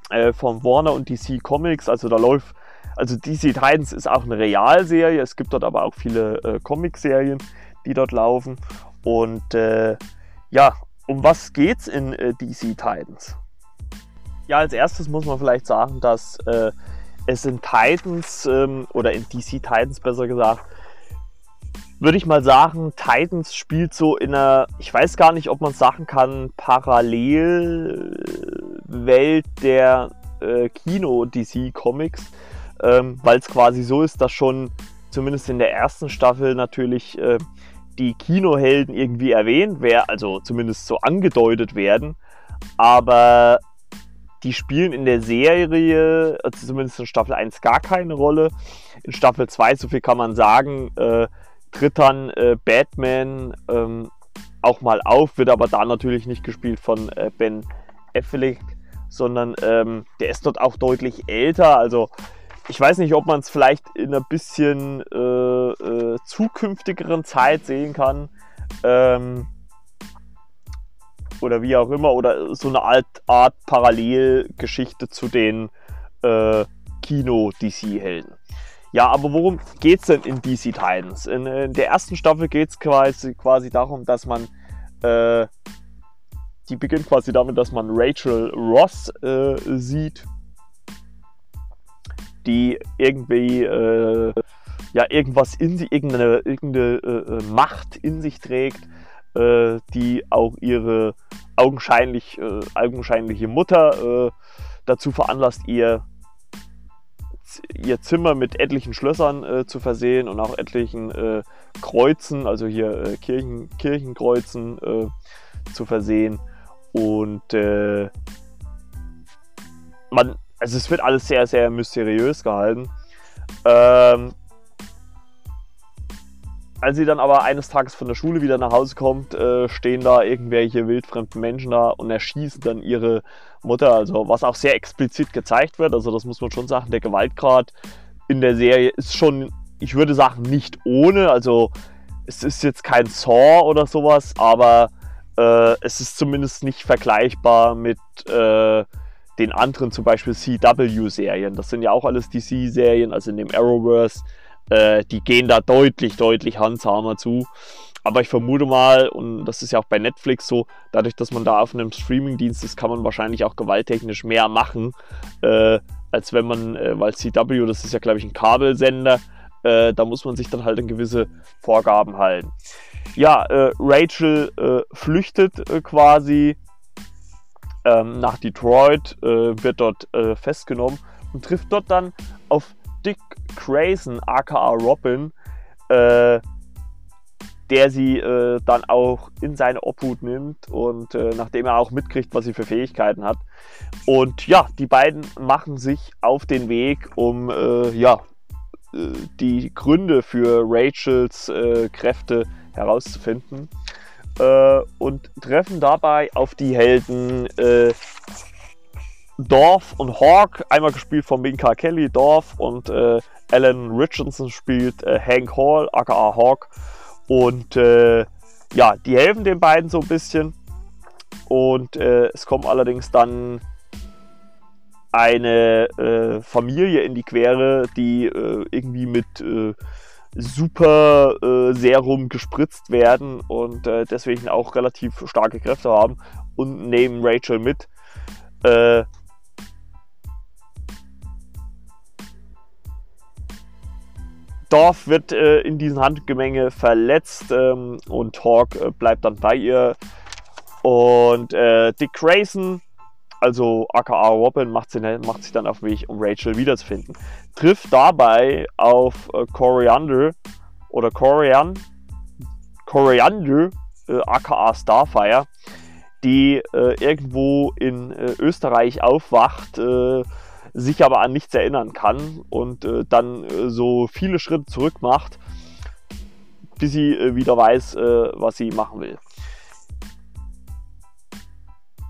Speaker 1: äh, von Warner und DC Comics. Also da läuft also DC Titans ist auch eine Realserie. Es gibt dort aber auch viele äh, Comic-Serien, die dort laufen. Und äh, ja, um was geht's in äh, DC Titans? Ja, als erstes muss man vielleicht sagen, dass äh, es in Titans ähm, oder in DC Titans besser gesagt, würde ich mal sagen, Titans spielt so in einer, ich weiß gar nicht, ob man sagen kann, Parallelwelt der äh, Kino-DC-Comics ähm, weil es quasi so ist, dass schon zumindest in der ersten Staffel natürlich äh, die Kinohelden irgendwie erwähnt werden, also zumindest so angedeutet werden, aber die spielen in der Serie, also zumindest in Staffel 1, gar keine Rolle. In Staffel 2, so viel kann man sagen, äh, tritt dann äh, Batman ähm, auch mal auf, wird aber da natürlich nicht gespielt von äh, Ben Affleck, sondern ähm, der ist dort auch deutlich älter. Also ich weiß nicht, ob man es vielleicht in einer bisschen äh, äh, zukünftigeren Zeit sehen kann. Ähm, oder wie auch immer. Oder so eine Art, Art Parallelgeschichte zu den äh, Kino-DC-Helden. Ja, aber worum geht es denn in DC Titans? In, in, der ersten Staffel geht es quasi, quasi darum, dass man äh, die beginnt quasi damit, dass man Rachel Ross äh, sieht die irgendwie äh, ja irgendwas in sich, irgendeine, irgendeine äh, äh, Macht in sich trägt, äh, die auch ihre augenscheinlich, äh, augenscheinliche Mutter äh, dazu veranlasst, ihr ihr Zimmer mit etlichen Schlössern äh, zu versehen und auch etlichen äh, Kreuzen, also hier äh, Kirchen, Kirchenkreuzen zu versehen. Und man also es wird alles sehr, sehr mysteriös gehalten. Ähm, als sie dann aber eines Tages von der Schule wieder nach Hause kommt, äh, stehen da irgendwelche wildfremden Menschen da und erschießen dann ihre Mutter. Also was auch sehr explizit gezeigt wird. Also das muss man schon sagen. Der Gewaltgrad in der Serie ist schon, ich würde sagen, nicht ohne. Also es ist jetzt kein Saw oder sowas, aber äh, es ist zumindest nicht vergleichbar mit äh, den anderen zum Beispiel CW-Serien. Das sind ja auch alles DC-Serien, also in dem Arrowverse. Äh, die gehen da deutlich, deutlich handsamer zu. aber ich vermute mal, und das ist ja auch bei Netflix so, dadurch, dass man da auf einem Streamingdienst ist, kann man wahrscheinlich auch gewalttechnisch mehr machen, äh, als wenn man, äh, weil CW, das ist ja, glaube ich, ein Kabelsender, äh, da muss man sich dann halt an gewisse Vorgaben halten. Ja, äh, Rachel äh, flüchtet quasi ähm, nach Detroit, wird dort festgenommen und trifft dort dann auf Dick Grayson, aka Robin, äh, der sie äh, dann auch in seine Obhut nimmt und äh, nachdem er auch mitkriegt, was sie für Fähigkeiten hat. Und ja, die beiden machen sich auf den Weg, um äh, ja, äh, die Gründe für Rachels äh, Kräfte herauszufinden und treffen dabei auf die Helden Dorf und Hawk, einmal gespielt von Minka Kelly, Dorf und Alan Richardson spielt Hank Hall, aka Hawk und äh, ja, die helfen den beiden so ein bisschen. Und äh, es kommt allerdings dann eine äh, Familie in die Quere, die äh, irgendwie mit äh, super äh, Serum gespritzt werden und deswegen auch relativ starke Kräfte haben und nehmen Rachel mit. Dorf wird äh, in diesem Handgemenge verletzt ähm, und Hawk äh, bleibt dann bei ihr. Und äh, Dick Grayson, also aka Robin, macht, sie, macht sich dann auf den Weg, um Rachel wiederzufinden. Trifft dabei auf äh, Coriander oder Corian, Coriander, äh, aka Starfire, die äh, irgendwo in Österreich aufwacht sich aber an nichts erinnern kann und äh, dann äh, so viele Schritte zurück macht, bis sie äh, wieder weiß, äh, was sie machen will.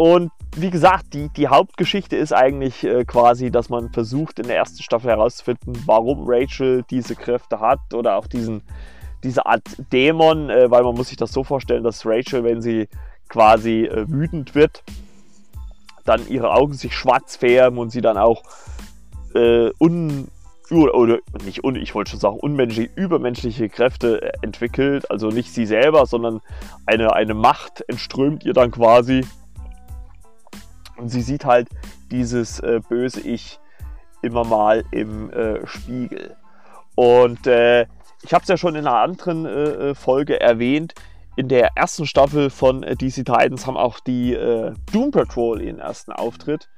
Speaker 1: Und wie gesagt, die, die Hauptgeschichte ist eigentlich äh, quasi, dass man versucht in der ersten Staffel herauszufinden, warum Rachel diese Kräfte hat oder auch diesen, diese Art Dämon, äh, weil man muss sich das so vorstellen, dass Rachel, wenn sie quasi wütend wird, dann ihre Augen sich schwarz färben und sie dann auch äh, un oder nicht un, ich wollte schon sagen, unmenschliche, übermenschliche Kräfte äh, entwickelt. Also nicht sie selber, sondern eine, eine Macht entströmt ihr dann quasi. Und sie sieht halt dieses äh, böse Ich immer mal im äh, Spiegel. Und äh, ich habe es ja schon in einer anderen äh, Folge erwähnt in der ersten Staffel von äh, DC Titans haben auch die äh, Doom Patrol ihren ersten Auftritt.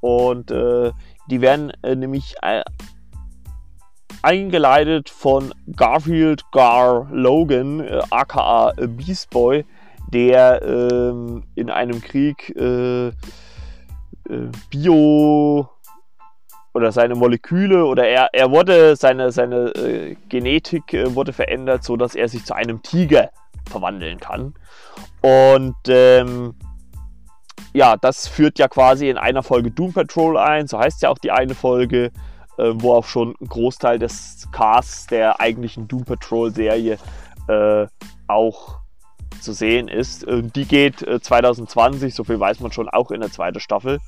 Speaker 1: Und äh, die werden äh, nämlich äh, eingeleitet von Garfield Gar Logan, äh, aka Beast Boy, der ähm, in einem Krieg Bio oder seine Moleküle oder er, er wurde, seine, seine Genetik wurde verändert, sodass er sich zu einem Tiger verwandeln kann. Und ähm, ja, das führt ja quasi in einer Folge Doom Patrol ein, so heißt ja auch die eine Folge, äh, wo auch schon ein Großteil des Casts der eigentlichen Doom Patrol Serie äh, auch zu sehen ist. Die geht äh, 2020, so viel weiß man schon, auch in der zweiten Staffel.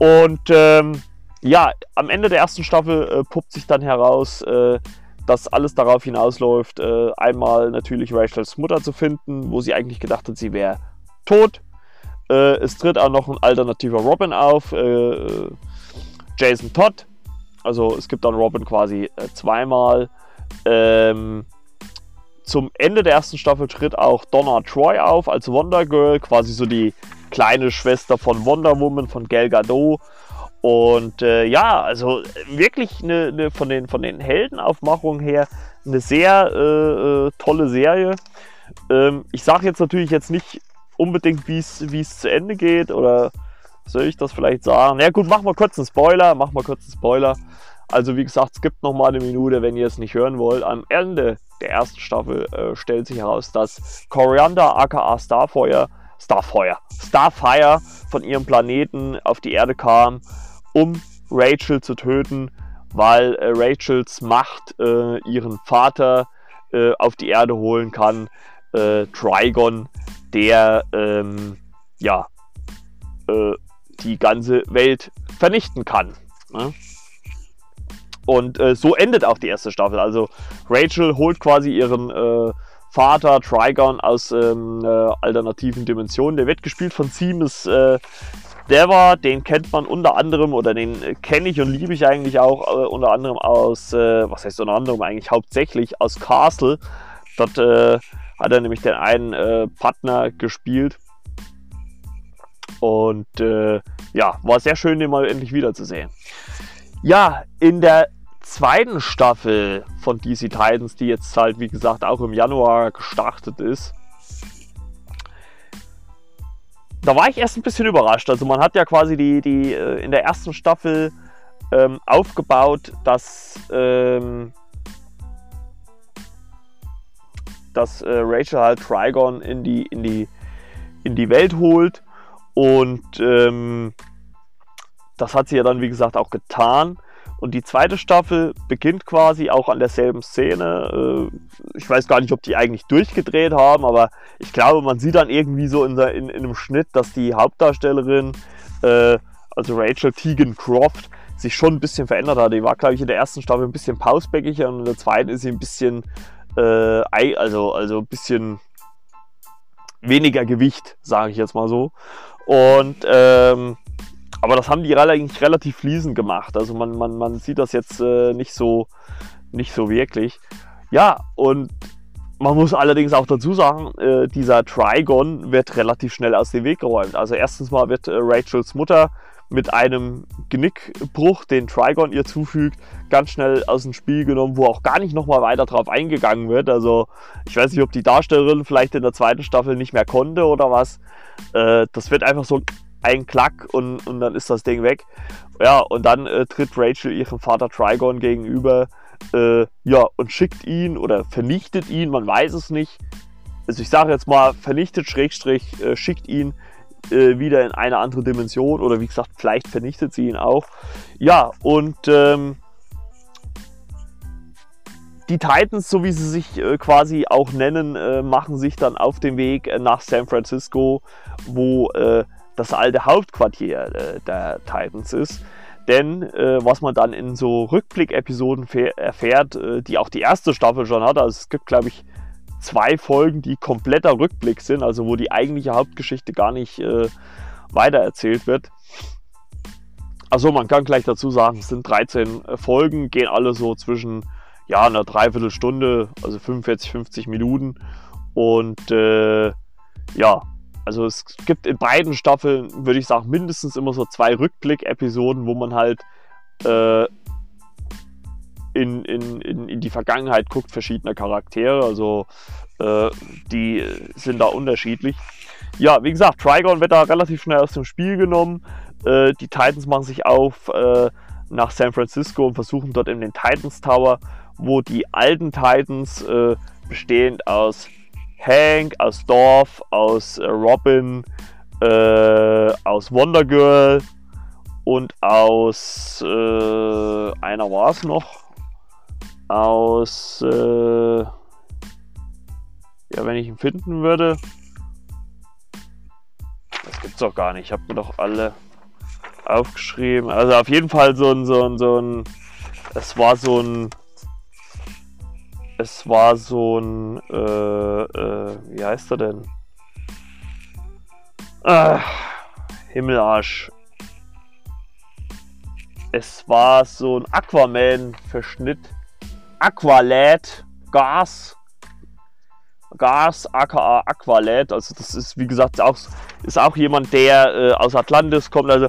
Speaker 1: Und ähm, ja, am Ende der ersten Staffel äh, puppt sich dann heraus, äh, dass alles darauf hinausläuft, äh, einmal natürlich Rachels Mutter zu finden, wo sie eigentlich gedacht hat, sie wäre tot. Äh, es tritt auch noch ein alternativer Robin auf, äh, Jason Todd. Also es gibt dann Robin quasi äh, zweimal. Ähm, zum Ende der ersten Staffel tritt auch Donna Troy auf als Wonder Girl, quasi so die kleine Schwester von Wonder Woman, von Gal Gadot. Und äh, ja, also wirklich eine, eine, von, den, von den Heldenaufmachungen her eine sehr äh, äh tolle Serie. Ähm, ich sage jetzt natürlich jetzt nicht unbedingt, wie es zu Ende geht oder soll ich das vielleicht sagen? Na ja, gut, machen wir kurz einen Spoiler, machen wir kurz einen Spoiler. Also wie gesagt, es gibt noch mal eine Minute, wenn ihr es nicht hören wollt. Am Ende der ersten Staffel äh, stellt sich heraus, dass Coriander aka Starfire, Starfire, Starfire von ihrem Planeten auf die Erde kam um Rachel zu töten, weil äh, Rachels Macht äh, ihren Vater äh, auf die Erde holen kann, äh, Trigon, der ähm, ja äh, die ganze Welt vernichten kann. Ne? Und äh, so endet auch die erste Staffel. Also Rachel holt quasi ihren Vater Trigon aus ähm, äh, alternativen Dimensionen. Der wird gespielt von Seamus äh, Dever. Den kennt man unter anderem oder den äh, kenne ich und liebe ich eigentlich auch äh, unter anderem aus, äh, was heißt unter anderem eigentlich hauptsächlich aus Castle. Dort äh, hat er nämlich den einen Partner gespielt. Und ja, war sehr schön, den mal endlich wiederzusehen. Ja, in der zweiten Staffel von DC Titans, die jetzt halt, wie gesagt, auch im Januar gestartet ist, da war ich erst ein bisschen überrascht. Also man hat ja quasi die, die äh, in der ersten Staffel ähm, aufgebaut, dass, ähm, dass äh, Rachel halt Trigon in die, in die, in die Welt holt. Und ähm, das hat sie ja dann, wie gesagt, auch getan. Und die zweite Staffel beginnt quasi auch an derselben Szene. Äh, ich weiß gar nicht, ob die eigentlich durchgedreht haben, aber ich glaube, man sieht dann irgendwie so in, in, in einem Schnitt, dass die Hauptdarstellerin, äh, also Rachel Tegan Croft, sich schon ein bisschen verändert hat. Die war, glaube ich, in der ersten Staffel ein bisschen pausbäckiger und in der zweiten ist sie ein bisschen, äh, also, also ein bisschen weniger Gewicht, sage ich jetzt mal so. Und ähm, aber das haben die eigentlich relativ fließend gemacht. Also man, man, man sieht das jetzt äh, nicht, so, nicht so wirklich. Ja, und man muss allerdings auch dazu sagen, äh, dieser Trigon wird relativ schnell aus dem Weg geräumt. Also erstens mal wird äh, Rachels Mutter mit einem Genickbruch, den Trigon ihr zufügt, ganz schnell aus dem Spiel genommen, wo auch gar nicht nochmal weiter drauf eingegangen wird. Also ich weiß nicht, ob die Darstellerin vielleicht in der zweiten Staffel nicht mehr konnte oder was. Äh, das wird einfach so ein Klack und, und dann ist das Ding weg. Ja, und dann äh, tritt Rachel ihrem Vater Trigon gegenüber äh, ja, und schickt ihn oder vernichtet ihn, man weiß es nicht. Also ich sage jetzt mal, vernichtet, Schrägstrich, äh, schickt ihn äh, wieder in eine andere Dimension oder wie gesagt, vielleicht vernichtet sie ihn auch. Ja, und ähm, die Titans, so wie sie sich äh, quasi auch nennen, äh, machen sich dann auf den Weg äh, nach San Francisco, wo äh, das alte Hauptquartier äh, der Titans ist. Denn äh, was man dann in so Rückblick-Episoden erfährt, äh, die auch die erste Staffel schon hat, also es gibt, glaube ich, zwei Folgen, die kompletter Rückblick sind, also wo die eigentliche Hauptgeschichte gar nicht äh, weitererzählt wird. Also man kann gleich dazu sagen, es sind 13 äh, Folgen, gehen alle so zwischen ja, einer Dreiviertelstunde, also 45, 50 Minuten. Und äh, ja, also es gibt in beiden Staffeln, würde ich sagen, mindestens immer so zwei Rückblick-Episoden, wo man halt äh, in, in, in, in die Vergangenheit guckt, verschiedene Charaktere. Also äh, die sind da unterschiedlich. Ja, wie gesagt, Trigon wird da relativ schnell aus dem Spiel genommen. Äh, die Titans machen sich auf äh, nach San Francisco und versuchen dort in den Titans Tower, wo die alten Titans äh, bestehend aus Hank, aus Dorf, aus äh, Robin, äh, aus Wonder Girl und aus äh, einer war es noch. Aus äh, ja, wenn ich ihn finden würde. Das gibt's doch gar nicht. Ich habe mir doch alle aufgeschrieben. Also auf jeden Fall so ein, so ein, so ein. Es war so ein es war so ein, äh, äh, wie heißt er denn? Ah, Himmelarsch. Es war so ein Aquaman-Verschnitt. Aqualad, Gas. Gas, aka Aqualad. Also das ist, wie gesagt, auch, ist auch jemand, der äh, aus Atlantis kommt. Also,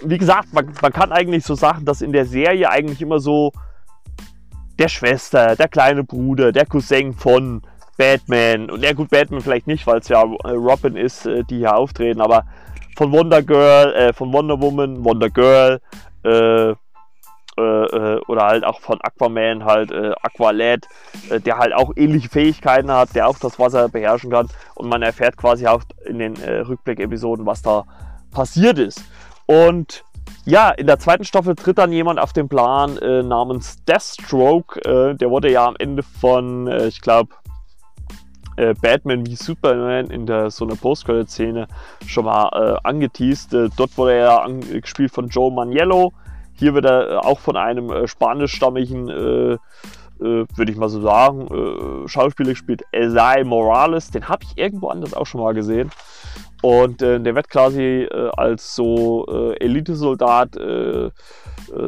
Speaker 1: wie gesagt, man, man kann eigentlich so sagen, dass in der Serie eigentlich immer so der Schwester, der kleine Bruder, der Cousin von Batman. Und ja gut, Batman vielleicht nicht, weil es ja äh, Robin ist, äh, die hier auftreten, aber von Wonder Girl, äh, von Wonder Woman, Wonder Girl, äh, äh, äh oder halt auch von Aquaman, halt Aqualad, der halt auch ähnliche Fähigkeiten hat, der auch das Wasser beherrschen kann. Und man erfährt quasi auch in den Rückblick-Episoden, was da passiert ist. Und ja, in der zweiten Staffel tritt dann jemand auf den Plan äh, namens Deathstroke. Äh, der wurde ja am Ende von, äh, ich glaube, äh, Batman wie Superman in der so einer Post-Credit-Szene schon mal äh, angeteased. Äh, dort wurde er gespielt von Joe Maniello. Hier wird er auch von einem spanischstammigen würde ich mal so sagen. Schauspieler spielt Esai Morales, den habe ich irgendwo anders auch schon mal gesehen. Und äh, der wird quasi äh, als so äh, Elitesoldat äh,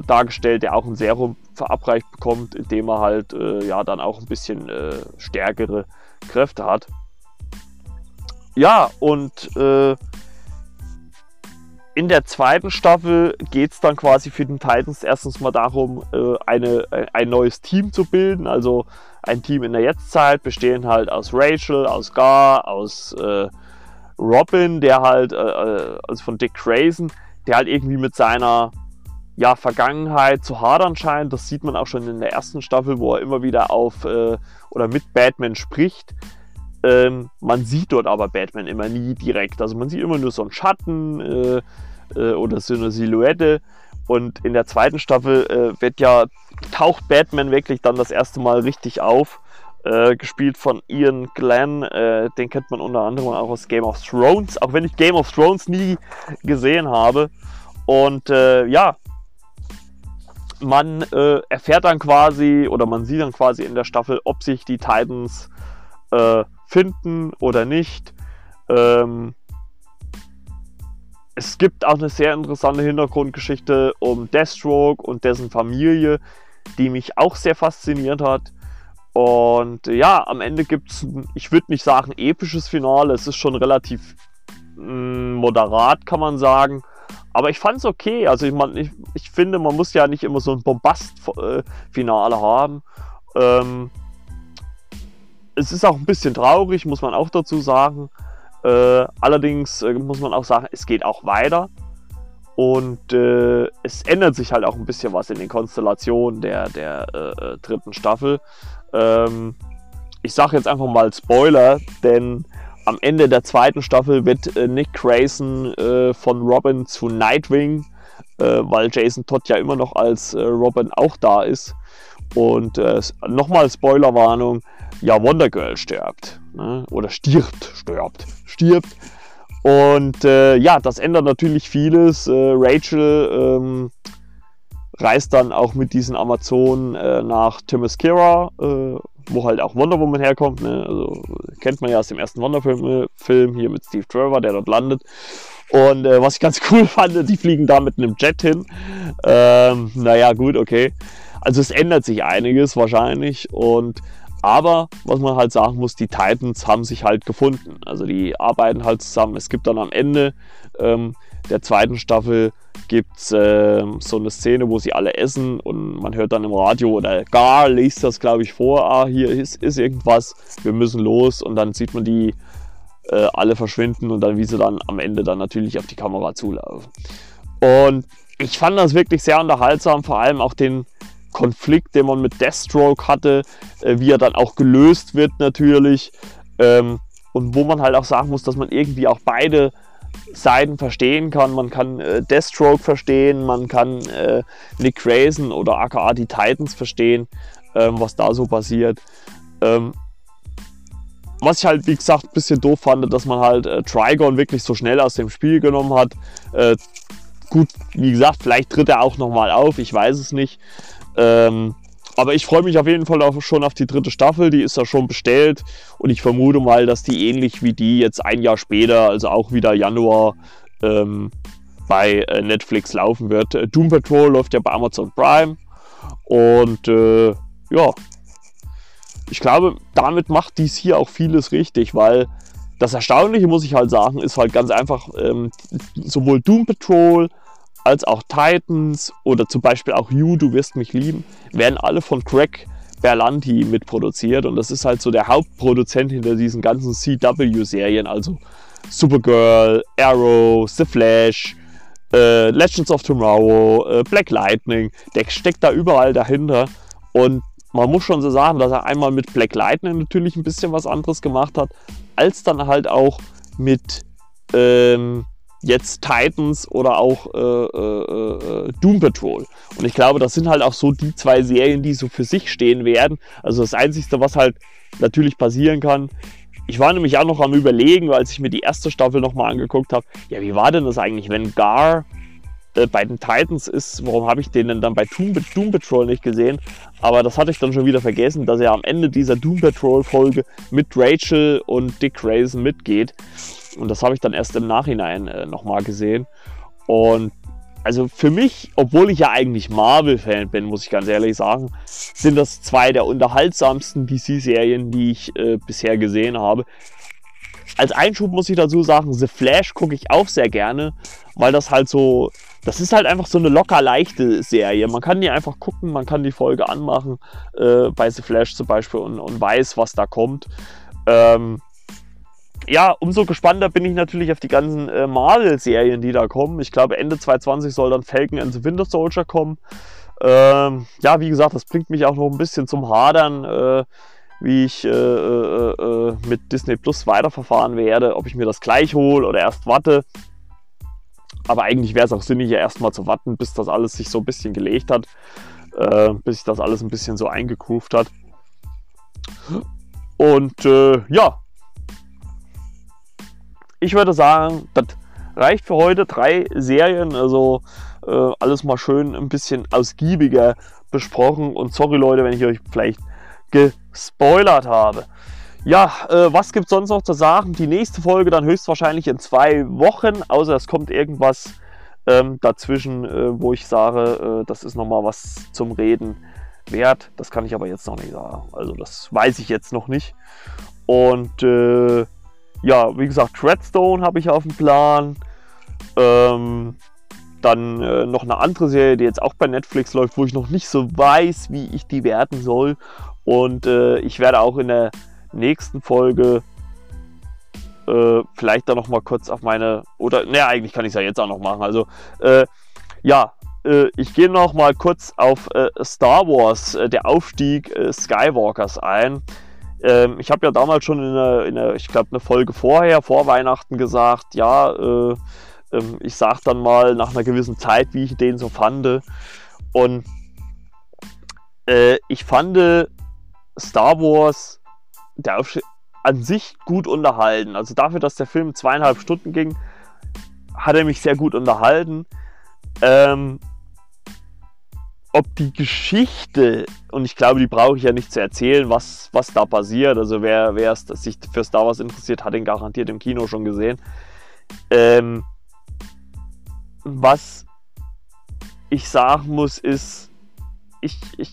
Speaker 1: dargestellt, der auch ein Serum verabreicht bekommt, indem er halt ja dann auch ein bisschen stärkere Kräfte hat. Ja, und in der zweiten Staffel geht es dann quasi für den Titans erstens mal darum, äh, eine, äh, ein neues Team zu bilden. Also ein Team in der Jetztzeit, bestehend halt aus Rachel, aus Gar, aus äh, Robin, der halt, äh, äh, also von Dick Grayson, der halt irgendwie mit seiner ja, Vergangenheit zu hadern scheint. Das sieht man auch schon in der ersten Staffel, wo er immer wieder auf äh, oder mit Batman spricht. Ähm, man sieht dort aber Batman immer nie direkt. Also man sieht immer nur so einen Schatten äh, äh, oder so eine Silhouette. Und in der zweiten Staffel äh, wird ja, taucht Batman wirklich dann das erste Mal richtig auf. Äh, gespielt von Ian Glenn. Äh, den kennt man unter anderem auch aus Game of Thrones. Auch wenn ich Game of Thrones nie gesehen habe. Und äh, ja, man äh, erfährt dann quasi oder man sieht dann quasi in der Staffel, ob sich die Titans äh, finden oder nicht. Ähm, es gibt auch eine sehr interessante Hintergrundgeschichte um Deathstroke und dessen Familie, die mich auch sehr fasziniert hat. Und ja, am Ende gibt es, ich würde nicht sagen episches Finale, es ist schon relativ mh, mm, moderat, kann man sagen. Aber ich fand es okay. Also ich, man, ich, ich, finde, man muss ja nicht immer so ein Bombast-Finale haben. Ähm, es ist auch ein bisschen traurig, muss man auch dazu sagen. Äh, allerdings äh, muss man auch sagen, es geht auch weiter. Und äh, es ändert sich halt auch ein bisschen was in den Konstellationen der, der äh, äh, dritten Staffel. Ähm, ich sage jetzt einfach mal Spoiler, denn am Ende der zweiten Staffel wird äh, Nick Grayson von Robin zu Nightwing, weil Jason Todd ja immer noch als Robin auch da ist. Und nochmal Spoilerwarnung, ja, Wonder Girl stirbt. Ne? Oder stirbt, stirbt, stirbt. Und äh, ja, das ändert natürlich vieles. Äh, Rachel ähm, reist dann auch mit diesen Amazonen äh, nach Themyscira, äh, wo halt auch Wonder Woman herkommt. Ne? Also kennt man ja aus dem ersten Wonder Film, Film hier mit Steve Trevor, der dort landet. Und äh, was ich ganz cool fand, die fliegen da mit einem Jet hin. Ähm, naja, gut, okay. Also es ändert sich einiges wahrscheinlich. Und aber was man halt sagen muss, die Titans haben sich halt gefunden. Also die arbeiten halt zusammen. Es gibt dann am Ende ähm, der zweiten Staffel gibt's, äh, so eine Szene, wo sie alle essen und man hört dann im Radio oder gar liest das, glaube ich, vor, ah, hier ist, ist irgendwas, wir müssen los und dann sieht man die äh, alle verschwinden und dann wie sie dann am Ende dann natürlich auf die Kamera zulaufen. Und ich fand das wirklich sehr unterhaltsam, vor allem auch den, Konflikt, den man mit Deathstroke hatte, äh, wie er dann auch gelöst wird natürlich. Ähm, und wo man halt auch sagen muss, dass man irgendwie auch beide Seiten verstehen kann. Man kann äh, Deathstroke verstehen, man kann äh, Nick Grayson oder aka die Titans verstehen, ähm, was da so passiert. Ähm, was ich halt, wie gesagt, ein bisschen doof fand, dass man halt äh, Trigon wirklich so schnell aus dem Spiel genommen hat. Äh, gut, wie gesagt, vielleicht tritt er auch nochmal auf, ich weiß es nicht. Ähm, aber ich freue mich auf jeden Fall auch schon auf die dritte Staffel. Die ist ja schon bestellt. Und ich vermute mal, dass die ähnlich wie die jetzt ein Jahr später, also auch wieder Januar, ähm, bei äh, Netflix laufen wird. Äh, Doom Patrol läuft ja bei Amazon Prime. Und äh, ja, ich glaube, damit macht dies hier auch vieles richtig, weil das Erstaunliche, muss ich halt sagen, ist halt ganz einfach, ähm, sowohl Doom Patrol als auch Titans oder zum Beispiel auch You, Du wirst mich lieben, werden alle von Craig Berlanti mitproduziert. Und das ist halt so der Hauptproduzent hinter diesen ganzen CW-Serien, also Supergirl, Arrow, The Flash, äh, Legends of Tomorrow, äh, Black Lightning, der steckt da überall dahinter. Und man muss schon so sagen, dass er einmal mit Black Lightning natürlich ein bisschen was anderes gemacht hat, als dann halt auch mit ähm, jetzt Titans oder auch äh, äh, äh, Doom Patrol. Und ich glaube, das sind halt auch so die zwei Serien, die so für sich stehen werden. Also das Einzige, was halt natürlich passieren kann, ich war nämlich auch noch am überlegen, als ich mir die erste Staffel nochmal angeguckt habe, ja, wie war denn das eigentlich, wenn Gar äh, bei den Titans ist, warum habe ich den denn dann bei Doom, Doom Patrol nicht gesehen? Aber das hatte ich dann schon wieder vergessen, dass er am Ende dieser Doom Patrol Folge mit Rachel und Dick Grayson mitgeht. Und das habe ich dann erst im Nachhinein äh, nochmal gesehen. Und also für mich, obwohl ich ja eigentlich Marvel-Fan bin, muss ich ganz ehrlich sagen, sind das zwei der unterhaltsamsten DC-Serien, die ich äh, bisher gesehen habe. Als Einschub muss ich dazu sagen, The Flash gucke ich auch sehr gerne, weil das halt so, das ist halt einfach so eine locker leichte Serie. Man kann die einfach gucken, man kann die Folge anmachen, äh, bei The Flash zum Beispiel, und, und weiß, was da kommt. Ähm, ja, umso gespannter bin ich natürlich auf die ganzen äh, Marvel-Serien, die da kommen. Ich glaube, Ende 2020 soll dann Falcon and the Winter Soldier kommen. Ähm, ja, wie gesagt, das bringt mich auch noch ein bisschen zum Hadern, äh, wie ich äh, äh, äh mit Disney Plus weiterverfahren werde, ob ich mir das gleich hole oder erst warte. Aber eigentlich wäre es auch sinniger, erstmal zu warten, bis das alles sich so ein bisschen gelegt hat, äh, bis sich das alles ein bisschen so eingegroovt hat. Und ja, ich würde sagen, das reicht für heute. Drei Serien, also äh, alles mal schön ein bisschen ausgiebiger besprochen. Und sorry Leute, wenn ich euch vielleicht gespoilert habe. Ja, äh, was gibt es sonst noch zu sagen? Die nächste Folge dann höchstwahrscheinlich in zwei Wochen, außer es kommt irgendwas ähm, dazwischen, äh, wo ich sage, äh, das ist nochmal was zum Reden wert. Das kann ich aber jetzt noch nicht sagen. Also das weiß ich jetzt noch nicht. Und äh, ja, wie gesagt, Treadstone habe ich auf dem Plan. Ähm, dann äh, noch eine andere Serie, die jetzt auch bei Netflix läuft, wo ich noch nicht so weiß, wie ich die werten soll. Und äh, ich werde auch in der nächsten Folge äh, vielleicht dann noch mal kurz auf meine oder ne eigentlich kann ich es ja jetzt auch noch machen. Also äh, ja, äh, ich gehe noch mal kurz auf äh, Star Wars, der Aufstieg Skywalkers ein. Ähm, ich habe ja damals schon in einer, in einer ich glaube, eine Folge vorher, vor Weihnachten gesagt, ja, äh, äh, ich sag dann mal nach einer gewissen Zeit, wie ich den so fand. Und äh, ich fand Star Wars der an sich gut unterhalten. Also dafür, dass der Film zweieinhalb Stunden ging, hat er mich sehr gut unterhalten. Ähm, ob die Geschichte, und ich glaube, die brauche ich ja nicht zu erzählen, was, was da passiert. Also wer, wer sich für Star Wars interessiert, hat den garantiert im Kino schon gesehen. Ähm, was ich sagen muss, ist, ich, ich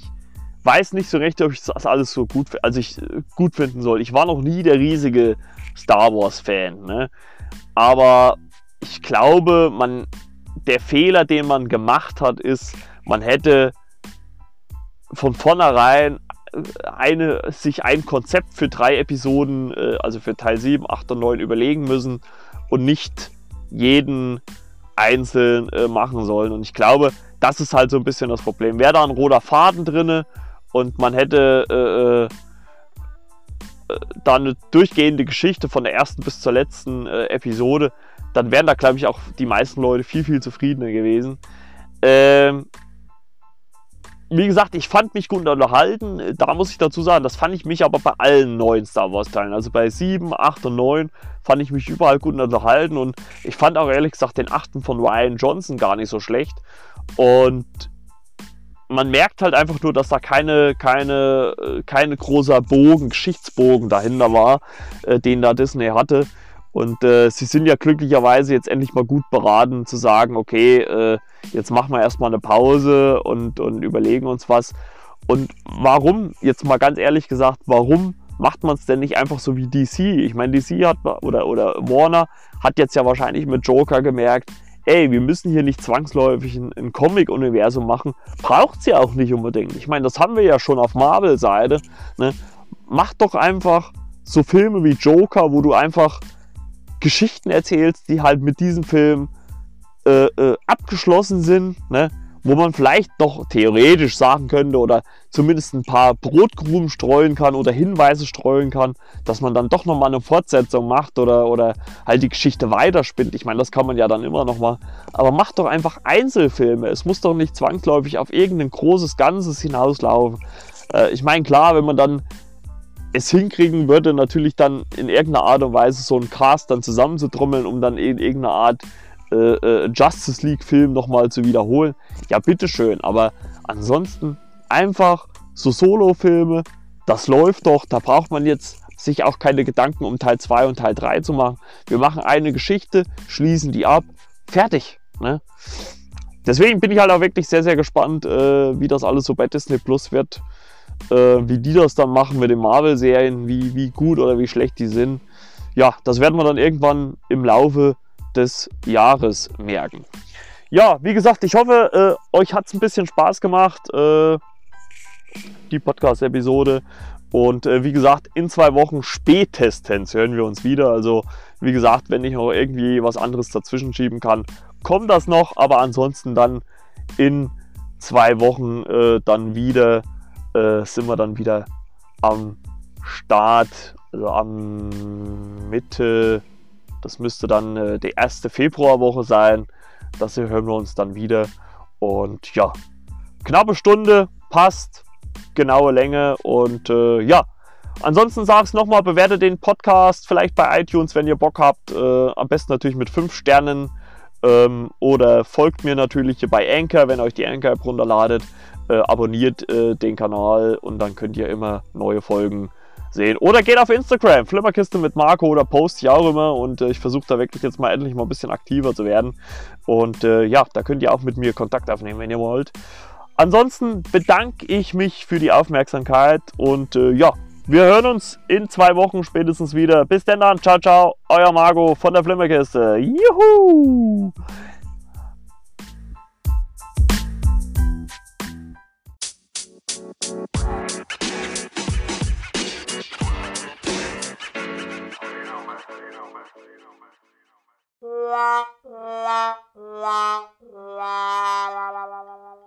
Speaker 1: weiß nicht so recht, ob ich das alles so gut, also ich, gut finden soll. Ich war noch nie der riesige Star Wars-Fan. Ne? Aber ich glaube, man, der Fehler, den man gemacht hat, ist, man hätte von vornherein äh, eine, sich ein Konzept für drei Episoden, äh, also für Teil 7, 8 und 9 überlegen müssen und nicht jeden einzeln äh, machen sollen. Und ich glaube, das ist halt so ein bisschen das Problem. Wäre da ein roter Faden drin und man hätte äh, äh, da eine durchgehende Geschichte von der ersten bis zur letzten äh, Episode, dann wären da, glaube ich, auch die meisten Leute viel, viel zufriedener gewesen. Ähm, wie gesagt, ich fand mich gut unterhalten. Da muss ich dazu sagen, das fand ich mich aber bei allen neuen Star Wars Teilen. Also bei 7, 8 und 9 fand ich mich überall gut unterhalten. Und ich fand auch ehrlich gesagt den 8. von Ryan Johnson gar nicht so schlecht. Und man merkt halt einfach nur, dass da keine, keine, äh, keine großer Bogen, Geschichtsbogen dahinter war, äh, den da Disney hatte. Und äh, sie sind ja glücklicherweise jetzt endlich mal gut beraten zu sagen, okay, äh, jetzt machen wir erstmal eine Pause und, und überlegen uns was. Und warum, jetzt mal ganz ehrlich gesagt, warum macht man es denn nicht einfach so wie DC? Ich meine, DC hat oder, oder Warner hat jetzt ja wahrscheinlich mit Joker gemerkt, ey, wir müssen hier nicht zwangsläufig ein, ein Comic-Universum machen. Braucht sie auch nicht unbedingt. Ich meine, das haben wir ja schon auf Marvel-Seite. Ne? Macht doch einfach so Filme wie Joker, wo du einfach Geschichten erzählst, die halt mit diesem Film äh, äh, abgeschlossen sind, ne? wo man vielleicht doch theoretisch sagen könnte oder zumindest ein paar Brotkrumen streuen kann oder Hinweise streuen kann, dass man dann doch nochmal eine Fortsetzung macht oder, oder halt die Geschichte weiterspinnt. Ich meine, das kann man ja dann immer nochmal. Aber macht doch einfach Einzelfilme. Es muss doch nicht zwangsläufig auf irgendein großes Ganzes hinauslaufen. Äh, ich meine, klar, wenn man dann es hinkriegen würde, natürlich dann in irgendeiner Art und Weise so einen Cast dann zusammenzutrommeln, um dann in irgendeiner Art äh, äh, Justice League-Film nochmal zu wiederholen. Ja, bitteschön. Aber ansonsten einfach so Solo-Filme, das läuft doch. Da braucht man jetzt sich auch keine Gedanken um Teil 2 und Teil 3 zu machen. Wir machen eine Geschichte, schließen die ab, fertig. Ne? Deswegen bin ich halt auch wirklich sehr, sehr gespannt, äh, wie das alles so bei Disney Plus wird. Äh, wie die das dann machen mit den Marvel-Serien, wie, wie gut oder wie schlecht die sind. Ja, das werden wir dann irgendwann im Laufe des Jahres merken. Ja, wie gesagt, ich hoffe, äh, euch hat es ein bisschen Spaß gemacht, äh, die Podcast-Episode. Und äh, wie gesagt, in zwei Wochen spätestens hören wir uns wieder. Also wie gesagt, wenn ich noch irgendwie was anderes dazwischen schieben kann, kommt das noch. Aber ansonsten dann in zwei Wochen äh, dann wieder äh, sind wir dann wieder am Start, also am Mitte. Das müsste dann äh, die erste Februarwoche sein. Das hören wir uns dann wieder. Und ja, knappe Stunde passt genaue Länge. Und äh, ja, ansonsten sage ich nochmal, bewertet den Podcast vielleicht bei iTunes, wenn ihr Bock habt. Äh, am besten natürlich mit 5 Sternen. Ähm, oder folgt mir natürlich bei Anchor, wenn euch die Anchor-App runterladet. Äh, abonniert äh, den Kanal und dann könnt ihr immer neue Folgen sehen. Oder geht auf Instagram, Flimmerkiste mit Marco oder post ich auch immer und äh, ich versuche da wirklich jetzt mal endlich mal ein bisschen aktiver zu werden. Und äh, ja, da könnt ihr auch mit mir Kontakt aufnehmen, wenn ihr wollt. Ansonsten bedanke ich mich für die Aufmerksamkeit und äh, ja, wir hören uns in zwei Wochen spätestens wieder. Bis denn dann, ciao, ciao, euer Marco von der Flimmerkiste. Juhu! La la la la la la